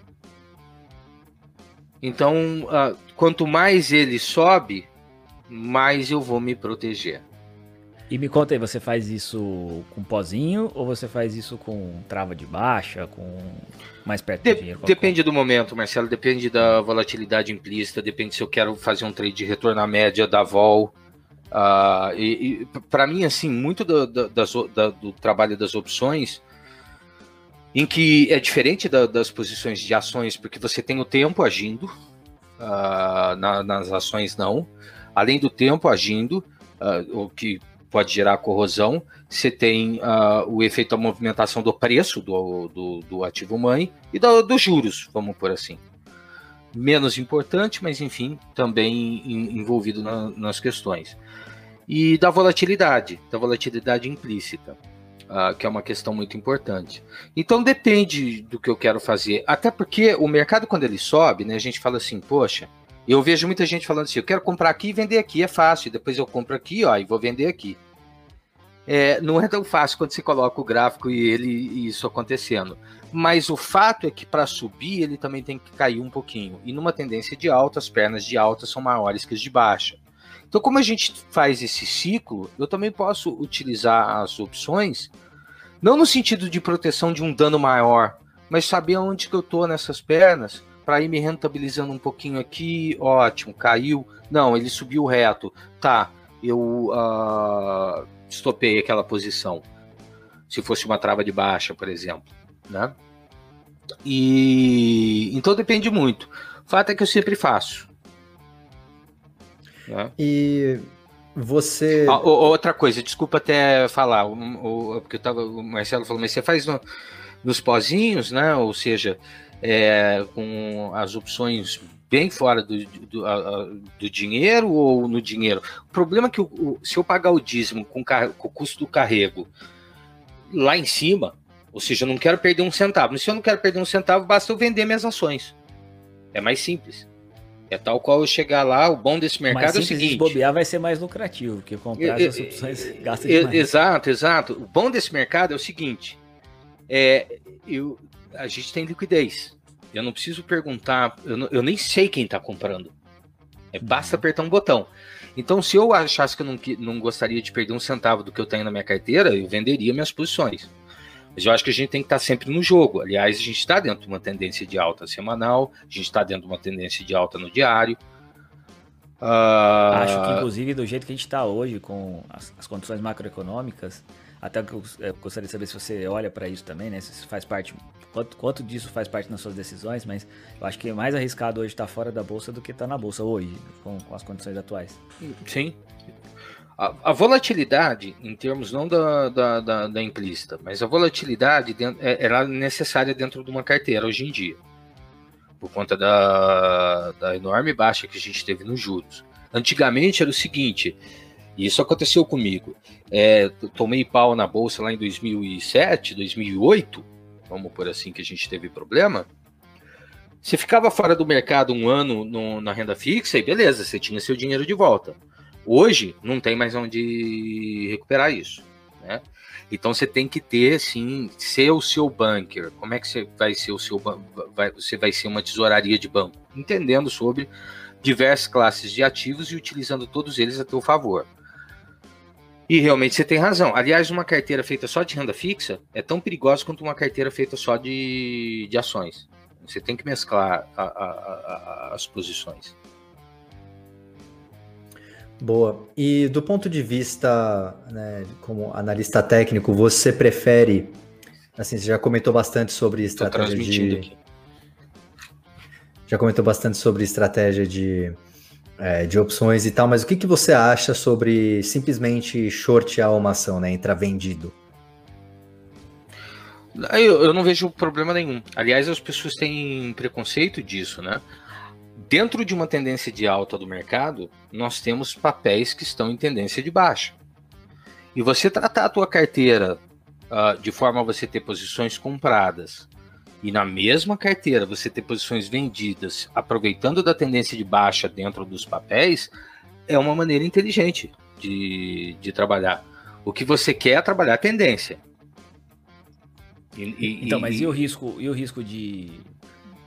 Então, uh, quanto mais ele sobe, mais eu vou me proteger. E me conta aí, você faz isso com pozinho ou você faz isso com trava de baixa, com mais perto de, do dinheiro? Depende do momento, Marcelo, depende da volatilidade implícita, depende se eu quero fazer um trade de retorno à média da vol, Uh, e, e para mim, assim, muito do, do, das, do trabalho das opções, em que é diferente da, das posições de ações, porque você tem o tempo agindo, uh, na, nas ações não, além do tempo agindo, uh, o que pode gerar corrosão, você tem o efeito da movimentação do preço do, do, do ativo mãe e do, dos juros, vamos por assim. Menos importante, mas enfim, também envolvido na, nas questões e da volatilidade, da volatilidade implícita, uh, que é uma questão muito importante. Então depende do que eu quero fazer, até porque o mercado quando ele sobe, né, a gente fala assim, poxa, eu vejo muita gente falando assim, eu quero comprar aqui e vender aqui, é fácil, depois eu compro aqui, ó, e vou vender aqui. É, não é tão fácil quando você coloca o gráfico e ele e isso acontecendo. Mas o fato é que para subir ele também tem que cair um pouquinho. E numa tendência de alta, as pernas de alta são maiores que as de baixa. Então, como a gente faz esse ciclo, eu também posso utilizar as opções, não no sentido de proteção de um dano maior, mas saber onde que eu estou nessas pernas para ir me rentabilizando um pouquinho aqui, ótimo, caiu, não, ele subiu reto, tá, eu uh, estopei aquela posição, se fosse uma trava de baixa, por exemplo, né? E então depende muito. O fato é que eu sempre faço. Né? E você. Ah, outra coisa, desculpa até falar, porque eu tava, o Marcelo falou, mas você faz no, nos pozinhos, né? Ou seja, é, com as opções bem fora do, do, do, dinheiro ou no dinheiro. O problema é que o, se eu pagar o dízimo com, com, o custo do carrego lá em cima, ou seja, eu não quero perder um centavo. Mas se eu não quero perder um centavo, basta eu vender minhas ações. É mais simples. É tal qual eu chegar lá, o bom desse mercado é o seguinte. bobear vai ser mais lucrativo, porque comprar essas opções gasta demais. Exato, exato. O bom desse mercado é o seguinte: é, eu, a gente tem liquidez. Eu não preciso perguntar, eu, não, eu nem sei quem está comprando. É, basta apertar um botão. Então, se eu achasse que eu não, não gostaria de perder um centavo do que eu tenho na minha carteira, eu venderia minhas posições. Mas eu acho que a gente tem que estar sempre no jogo. Aliás, a gente está dentro de uma tendência de alta semanal, a gente está dentro de uma tendência de alta no diário. Uh... Acho que, inclusive, do jeito que a gente está hoje, com as, as, condições macroeconômicas, até que eu, eu, gostaria de saber se você olha para isso também, né? Se faz parte, quanto, quanto disso faz parte das suas decisões, mas eu acho que é mais arriscado hoje estar tá fora da bolsa do que estar tá na bolsa hoje, com, com as condições atuais. Sim, a, a, volatilidade, em termos não da, da, da, da implícita, mas a volatilidade dentro, é, ela é necessária dentro de uma carteira hoje em dia, por conta da, da enorme baixa que a gente teve nos juros. Antigamente era o seguinte, e isso aconteceu comigo, é, tomei pau na bolsa lá em 2007, 2008, vamos por assim que a gente teve problema, você ficava fora do mercado um ano no, na renda fixa e beleza, você tinha seu dinheiro de volta. Hoje não tem mais onde recuperar isso, né? Então você tem que ter, sim, ser o seu bunker. Como é que você vai ser o seu vai, você vai ser uma tesouraria de banco, entendendo sobre diversas classes de ativos e utilizando todos eles a teu favor. E realmente você tem razão. Aliás, uma carteira feita só de renda fixa é tão perigosa quanto uma carteira feita só de, de ações. Você tem que mesclar a, a, a, as posições. Boa. E do ponto de vista, né, como analista técnico, você prefere, assim, você já comentou bastante sobre estratégia de... Aqui. Já comentou bastante sobre estratégia de, é, de opções e tal, mas o que, que você acha sobre simplesmente shortear uma ação, né, entrar vendido? Eu, eu não vejo problema nenhum. Aliás, as pessoas têm preconceito disso, né? dentro de uma tendência de alta do mercado, nós temos papéis que estão em tendência de baixa. E você tratar a tua carteira uh, de forma a você ter posições compradas e na mesma carteira você ter posições vendidas, aproveitando da tendência de baixa dentro dos papéis, é uma maneira inteligente de, de trabalhar. O que você quer é trabalhar a tendência. E, e, então, mas e, e o risco, e o risco de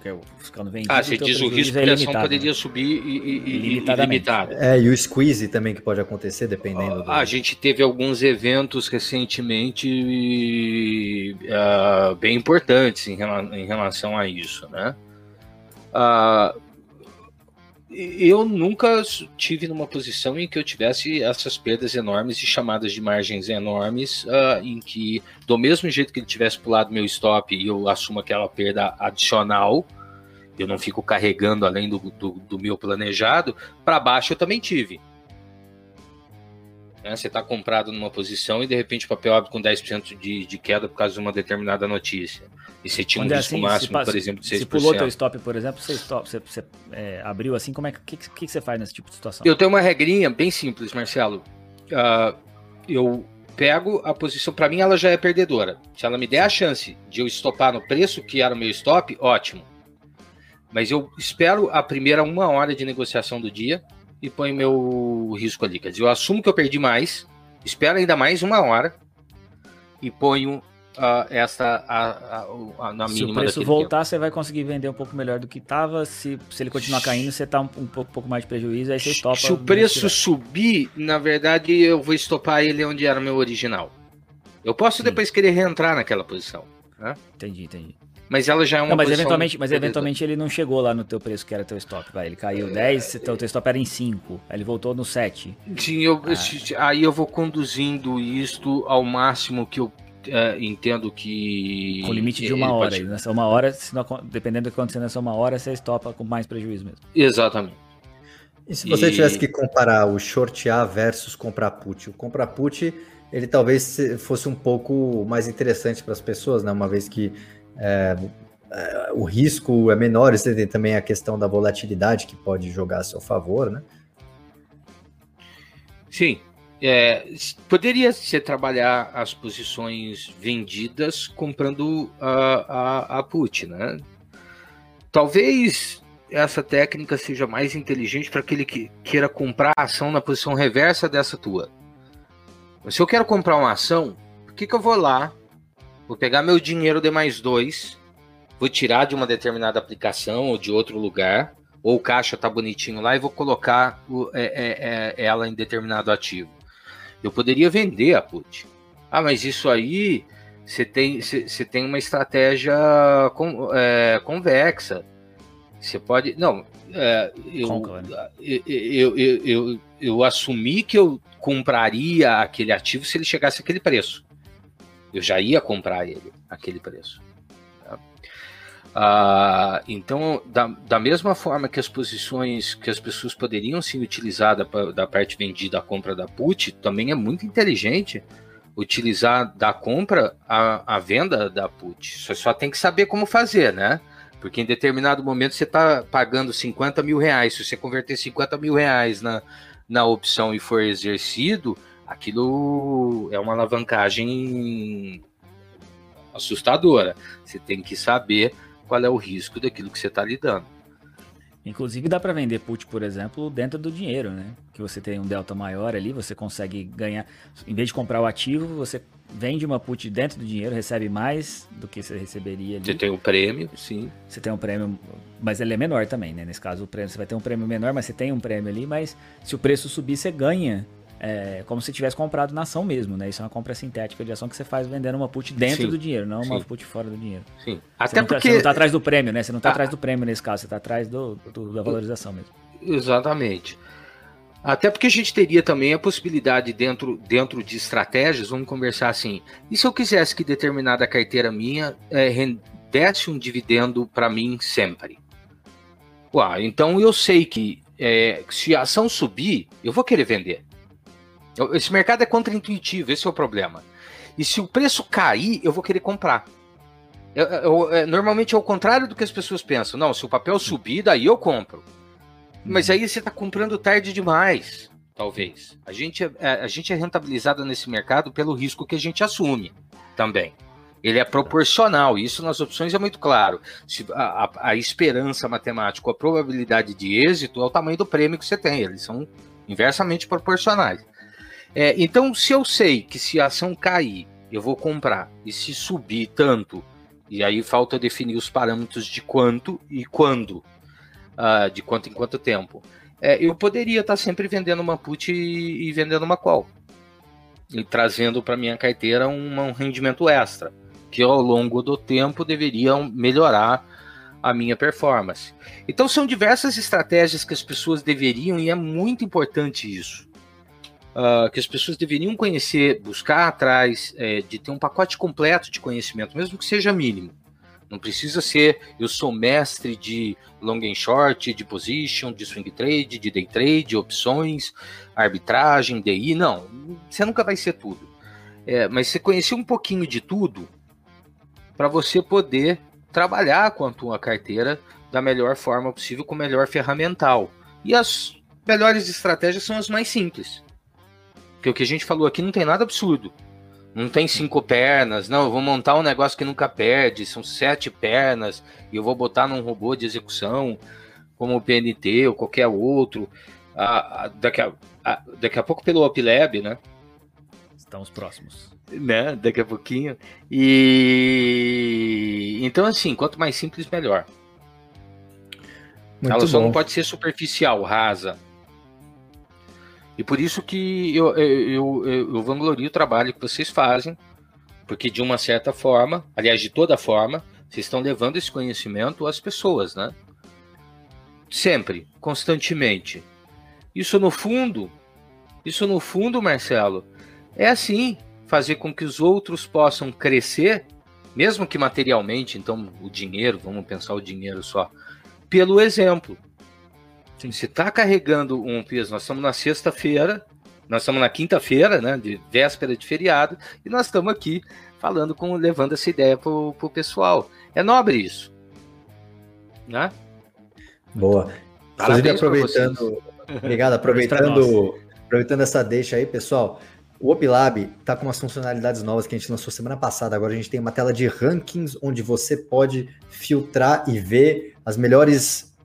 que é ficando vendido. Ah, você diz o risco é de ação poderia né? subir e, e, ilimitado. É, e o squeeze também que pode acontecer, dependendo. do... A gente teve alguns eventos recentemente uh, bem importantes em, rela em, relação a isso, né? Uh, eu nunca tive numa posição em que eu tivesse essas perdas enormes e chamadas de margens enormes, uh, em que, do mesmo jeito que ele tivesse pulado meu stop e eu assumo aquela perda adicional, eu não fico carregando além do, do, do meu planejado, para baixo eu também tive. Né? Você está comprado numa posição e de repente o papel abre com 10% de, de queda por causa de uma determinada notícia. E você tinha um risco assim, máximo, por exemplo, de 6%. Se pulou teu stop, por exemplo, você, stop, você, você é, abriu assim, como é que, que, que, você faz nesse tipo de situação? Eu tenho uma regrinha bem simples, Marcelo. Uh, eu pego a posição, para mim ela já é perdedora. Se ela me der a chance de eu estopar no preço que era o meu stop, ótimo. Mas eu espero a primeira uma hora de negociação do dia e ponho meu risco ali. Quer dizer, eu assumo que eu perdi mais, espero ainda mais uma hora e ponho uh, essa a, a, a, na mínima. Se o preço voltar, tempo. você vai conseguir vender um pouco melhor do que estava. Se, se ele continuar caindo, você está um, um, pouco, pouco mais de prejuízo, aí você estopa. Se o preço subir, na verdade, eu vou estopar ele onde era o meu original. Eu posso Sim. depois querer reentrar naquela posição. Né? Entendi, entendi. Mas ela já é uma não, mas eventualmente, mas eventualmente ele não chegou lá no teu preço que era teu stop, vai. Ele caiu é, 10, então teu stop era em 5. Aí ele voltou no 7. Sim, eu, ah. aí eu vou conduzindo isto ao máximo que eu é, entendo que. Com limite de uma hora. Pode... Nessa uma hora, não, dependendo do que acontecer nessa uma hora, você estopa com mais prejuízo mesmo. Exatamente. E se você e... tivesse que comparar o shortear versus comprar put? O comprar put, ele talvez fosse um pouco mais interessante para as pessoas, né? Uma vez que é, é, o risco é menor, você tem também a questão da volatilidade que pode jogar a seu favor, né? Sim. É, poderia ser trabalhar as posições vendidas comprando a, a, a put, né? Talvez essa técnica seja mais inteligente para aquele que queira comprar a ação na posição reversa dessa tua. Se eu quero comprar uma ação, por que, que eu vou lá Vou pegar meu dinheiro de mais dois, vou tirar de uma determinada aplicação ou de outro lugar, ou o caixa tá bonitinho lá e vou colocar o, é, é, é, ela em determinado ativo. Eu poderia vender a put. Ah, mas isso aí você tem, você tem uma estratégia com, é, convexa. Você pode. Não, é, eu, eu, eu, eu, eu, eu assumi que eu compraria aquele ativo se ele chegasse àquele preço. Eu já ia comprar ele aquele preço. Tá? Ah, então, da, da mesma forma que as posições que as pessoas poderiam ser utilizadas pra, da parte vendida à compra da put, também é muito inteligente utilizar da compra a, a venda da put. Você só tem que saber como fazer, né? Porque em determinado momento você está pagando 50 mil reais. Se você converter 50 mil reais na, na opção e for exercido, aquilo é uma alavancagem assustadora. Você tem que saber qual é o risco daquilo que você está lidando. Inclusive dá para vender put, por exemplo, dentro do dinheiro, né? Que você tem um delta maior ali, você consegue ganhar, em vez de comprar o ativo, você vende uma put dentro do dinheiro, recebe mais do que você receberia ali. Você tem um prêmio, sim. Você tem um prêmio, mas ele é menor também, né? Nesse caso, o prêmio, você vai ter um prêmio menor, mas você tem um prêmio ali, mas se o preço subir, você ganha é, como se tivesse comprado na ação mesmo, né? Isso é uma compra sintética de ação que você faz vendendo uma put dentro Sim. do dinheiro, não uma Sim. put fora do dinheiro. Sim. Até você porque... Tá, você não tá atrás do prêmio, né? Você não tá ah. atrás do prêmio nesse caso, você tá atrás do, do, da valorização mesmo. Exatamente. Até porque a gente teria também a possibilidade dentro, dentro de estratégias, vamos conversar assim, e se eu quisesse que determinada carteira minha é, rendesse um dividendo para mim sempre? Uau, então eu sei que é, se a ação subir, eu vou querer vender. Esse mercado é contraintuitivo, esse é o problema. E se o preço cair, eu vou querer comprar. Eu, eu, é, normalmente é o contrário do que as pessoas pensam. Não, se o papel subir, daí eu compro. Mas uhum. aí você está comprando tarde demais, talvez. A gente, é, é, a gente é rentabilizado nesse mercado pelo risco que a gente assume também. Ele é proporcional, isso nas opções é muito claro. Se a, a, a esperança matemática, a probabilidade de êxito é o tamanho do prêmio que você tem, eles são inversamente proporcionais. É, então, se eu sei que se a ação cair, eu vou comprar, e se subir tanto, e aí falta definir os parâmetros de quanto e quando, uh, de quanto em quanto tempo, é, eu poderia estar sempre vendendo uma put e, e, vendendo uma call, e trazendo para minha carteira um, rendimento extra, que ao longo do tempo deveriam melhorar a minha performance. Então são diversas estratégias que as pessoas deveriam e é muito importante isso uh, que as pessoas deveriam conhecer, buscar atrás é, de ter um pacote completo de conhecimento, mesmo que seja mínimo. Não precisa ser, eu sou mestre de long and short, de position, de swing trade, de day trade, opções, arbitragem, DI. Não, você nunca vai ser tudo. É, mas você conhecer um pouquinho de tudo para você poder trabalhar com a tua carteira da melhor forma possível, com o melhor ferramental. E as melhores estratégias são as mais simples. Porque o que a gente falou aqui não tem nada absurdo. Não tem cinco pernas, não, eu vou montar um negócio que nunca perde, são sete pernas, e eu vou botar num robô de execução, como o PNT ou qualquer outro. Ah, ah, daqui, a, ah, daqui a pouco pelo UpLab, né? Estamos próximos. Né? Daqui a pouquinho. E então, assim, quanto mais simples, melhor. Muito Ela só bom. não pode ser superficial, rasa. E por isso que eu, eu, eu, eu vanglorio o trabalho que vocês fazem, porque de uma certa forma, aliás, de toda forma, vocês estão levando esse conhecimento às pessoas, né? Sempre, constantemente. Isso no fundo, isso no fundo, Marcelo, é assim, fazer com que os outros possam crescer, mesmo que materialmente, então o dinheiro, vamos pensar o dinheiro só, pelo exemplo. Sim. Se está carregando um peso, nós estamos na sexta-feira, nós estamos na quinta-feira, né, de véspera de feriado, e nós estamos aqui falando com, levando essa ideia para o pessoal. É nobre isso, né? Boa. Inclusive, aproveitando, obrigado, aproveitando, aproveitando essa deixa aí, pessoal. O OpLab está com umas funcionalidades novas que a gente lançou semana passada. Agora a gente tem uma tela de rankings onde você pode filtrar e ver as melhores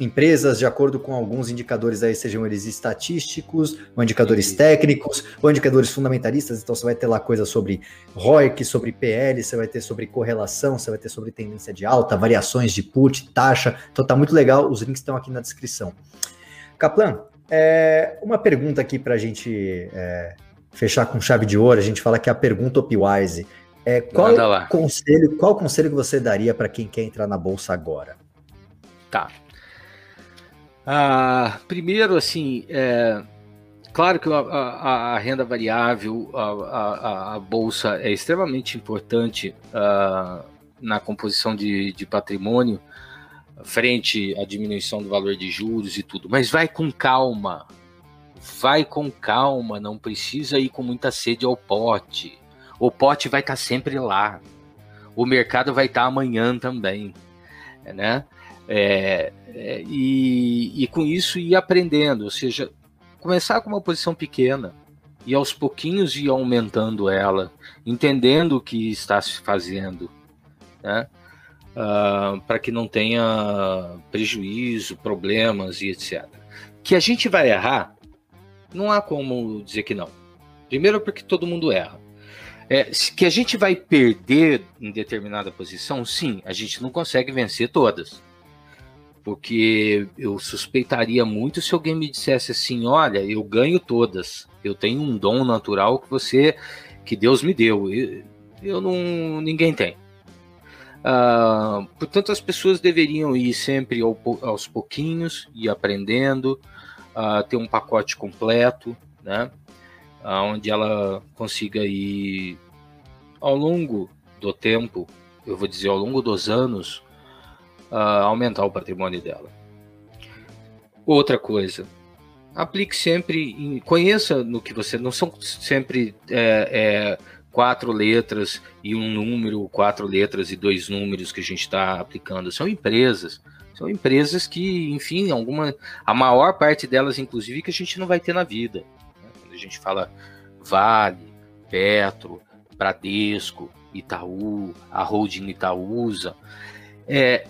empresas de acordo com alguns indicadores aí, sejam eles estatísticos, ou indicadores técnicos, ou indicadores fundamentalistas. Então você vai ter lá coisas sobre ROIC, sobre PL, você vai ter sobre correlação, você vai ter sobre tendência de alta, variações de put, taxa. Então tá muito legal, os links estão aqui na descrição. Kaplan, é, uma pergunta aqui para a gente é, fechar com chave de ouro. A gente fala que é a pergunta Opwise. É, qual conselho, qual conselho que você daria para quem quer entrar na bolsa agora? Tá. Ah, primeiro, assim, é, claro que a, a, a renda variável, a, a, bolsa é extremamente importante uh, na composição de, de, patrimônio, frente à diminuição do valor de juros e tudo, mas vai com calma, vai com calma, não precisa ir com muita sede ao pote. O pote vai estar tá sempre lá, o mercado vai estar tá amanhã também, né? É, é, e, e com isso ir aprendendo, ou seja, começar com uma posição pequena e aos pouquinhos ir aumentando ela, entendendo o que está se fazendo, né? Uh, para que não tenha prejuízo, problemas e etc. Que a gente vai errar, não há como dizer que não. Primeiro, porque todo mundo erra. É, que a gente vai perder em determinada posição, sim, a gente não consegue vencer todas. Porque eu suspeitaria muito se alguém me dissesse assim: olha, eu ganho todas, eu tenho um dom natural que você, que Deus me deu. Eu, não, ninguém tem. Uh, portanto, as pessoas deveriam ir sempre ao, aos pouquinhos, e aprendendo, uh, ter um pacote completo, né? Onde ela consiga ir ao longo do tempo, eu vou dizer ao longo dos anos, uh, aumentar o patrimônio dela. Outra coisa, aplique sempre, em, conheça no que você. Não são sempre é, é, quatro letras e um número, quatro letras e dois números que a gente está aplicando. São empresas. São empresas que, enfim, alguma, a maior parte delas, inclusive, que a gente não vai ter na vida. Né? Quando a gente fala Vale, Petro, Bradesco, Itaú, a holding Itaúsa, é,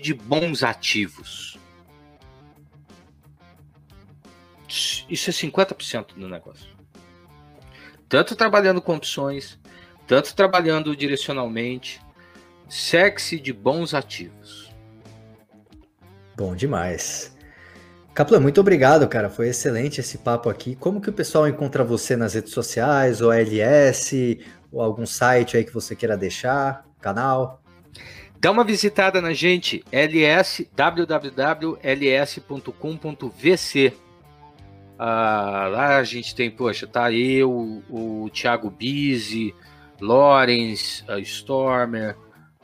de bons ativos. Isso é 50% do negócio. Tanto trabalhando com opções, tanto trabalhando direcionalmente, sexy de bons ativos. Bom demais. Kaplan, muito obrigado, cara. Foi excelente esse papo aqui. Como que o pessoal encontra você nas redes sociais, ou LS, ou algum site aí que você queira deixar, canal? Dá uma visitada na gente, ls, www.ls.com.vc. Ah, lá a gente tem, poxa, tá eu, o Thiago Bizzi, Lorenz, uh, Stormer,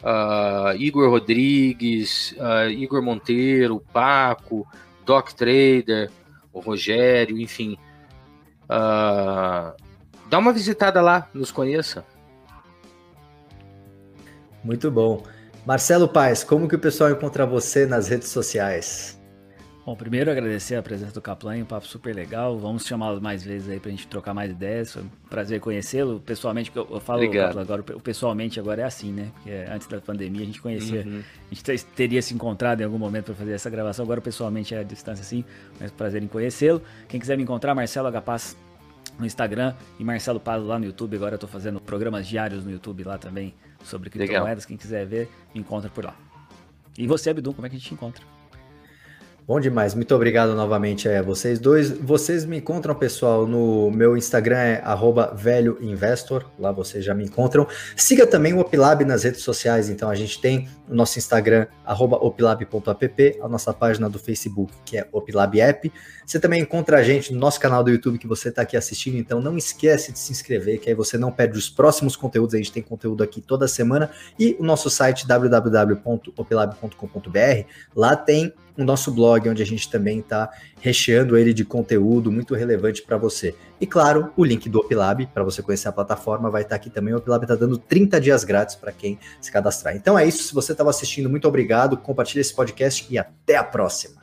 uh, Igor Rodrigues, uh, Igor Monteiro, Paco, Doc Trader, o Rogério, enfim. dá uma visitada lá, nos conheça. Muito bom. Marcelo Paes, como que o pessoal encontra você nas redes sociais? Bom, primeiro agradecer a presença do Kaplan, um papo super legal. Vamos chamá-lo mais vezes aí pra gente trocar mais ideias. Foi um prazer conhecê-lo pessoalmente, porque eu, falo Kaplan, agora, o pessoalmente agora é assim, né? Porque antes da pandemia a gente conhecia, uhum. a gente teria se encontrado em algum momento para fazer essa gravação, agora pessoalmente é a distância assim, mas prazer em conhecê-lo. Quem quiser me encontrar, Marcelo H. Paz no Instagram e Marcelo Paz lá no YouTube. Agora eu tô fazendo programas diários no YouTube lá também sobre criptomoedas. Quem quiser ver, me encontra por lá. E você, Abdum, como é que a gente encontra? Bom demais, muito obrigado novamente a vocês dois. Vocês me encontram, pessoal, no meu Instagram é velhoinvestor, lá vocês já me encontram. Siga também o Opilab nas redes sociais, então a gente tem o nosso Instagram, opilab.app, a nossa página do Facebook, que é Opilab App. Você também encontra a gente no nosso canal do YouTube que você está aqui assistindo, então não esquece de se inscrever, que aí você não perde os próximos conteúdos, a gente tem conteúdo aqui toda semana. E o nosso site www.opilab.com.br, lá tem o nosso blog, onde a gente também está recheando ele de conteúdo muito relevante para você. E claro, o link do Opilab, para você conhecer a plataforma, vai estar tá aqui também. O Opilab está dando 30 dias grátis para quem se cadastrar. Então é isso. Se você estava assistindo, muito obrigado. Compartilhe esse podcast e até a próxima.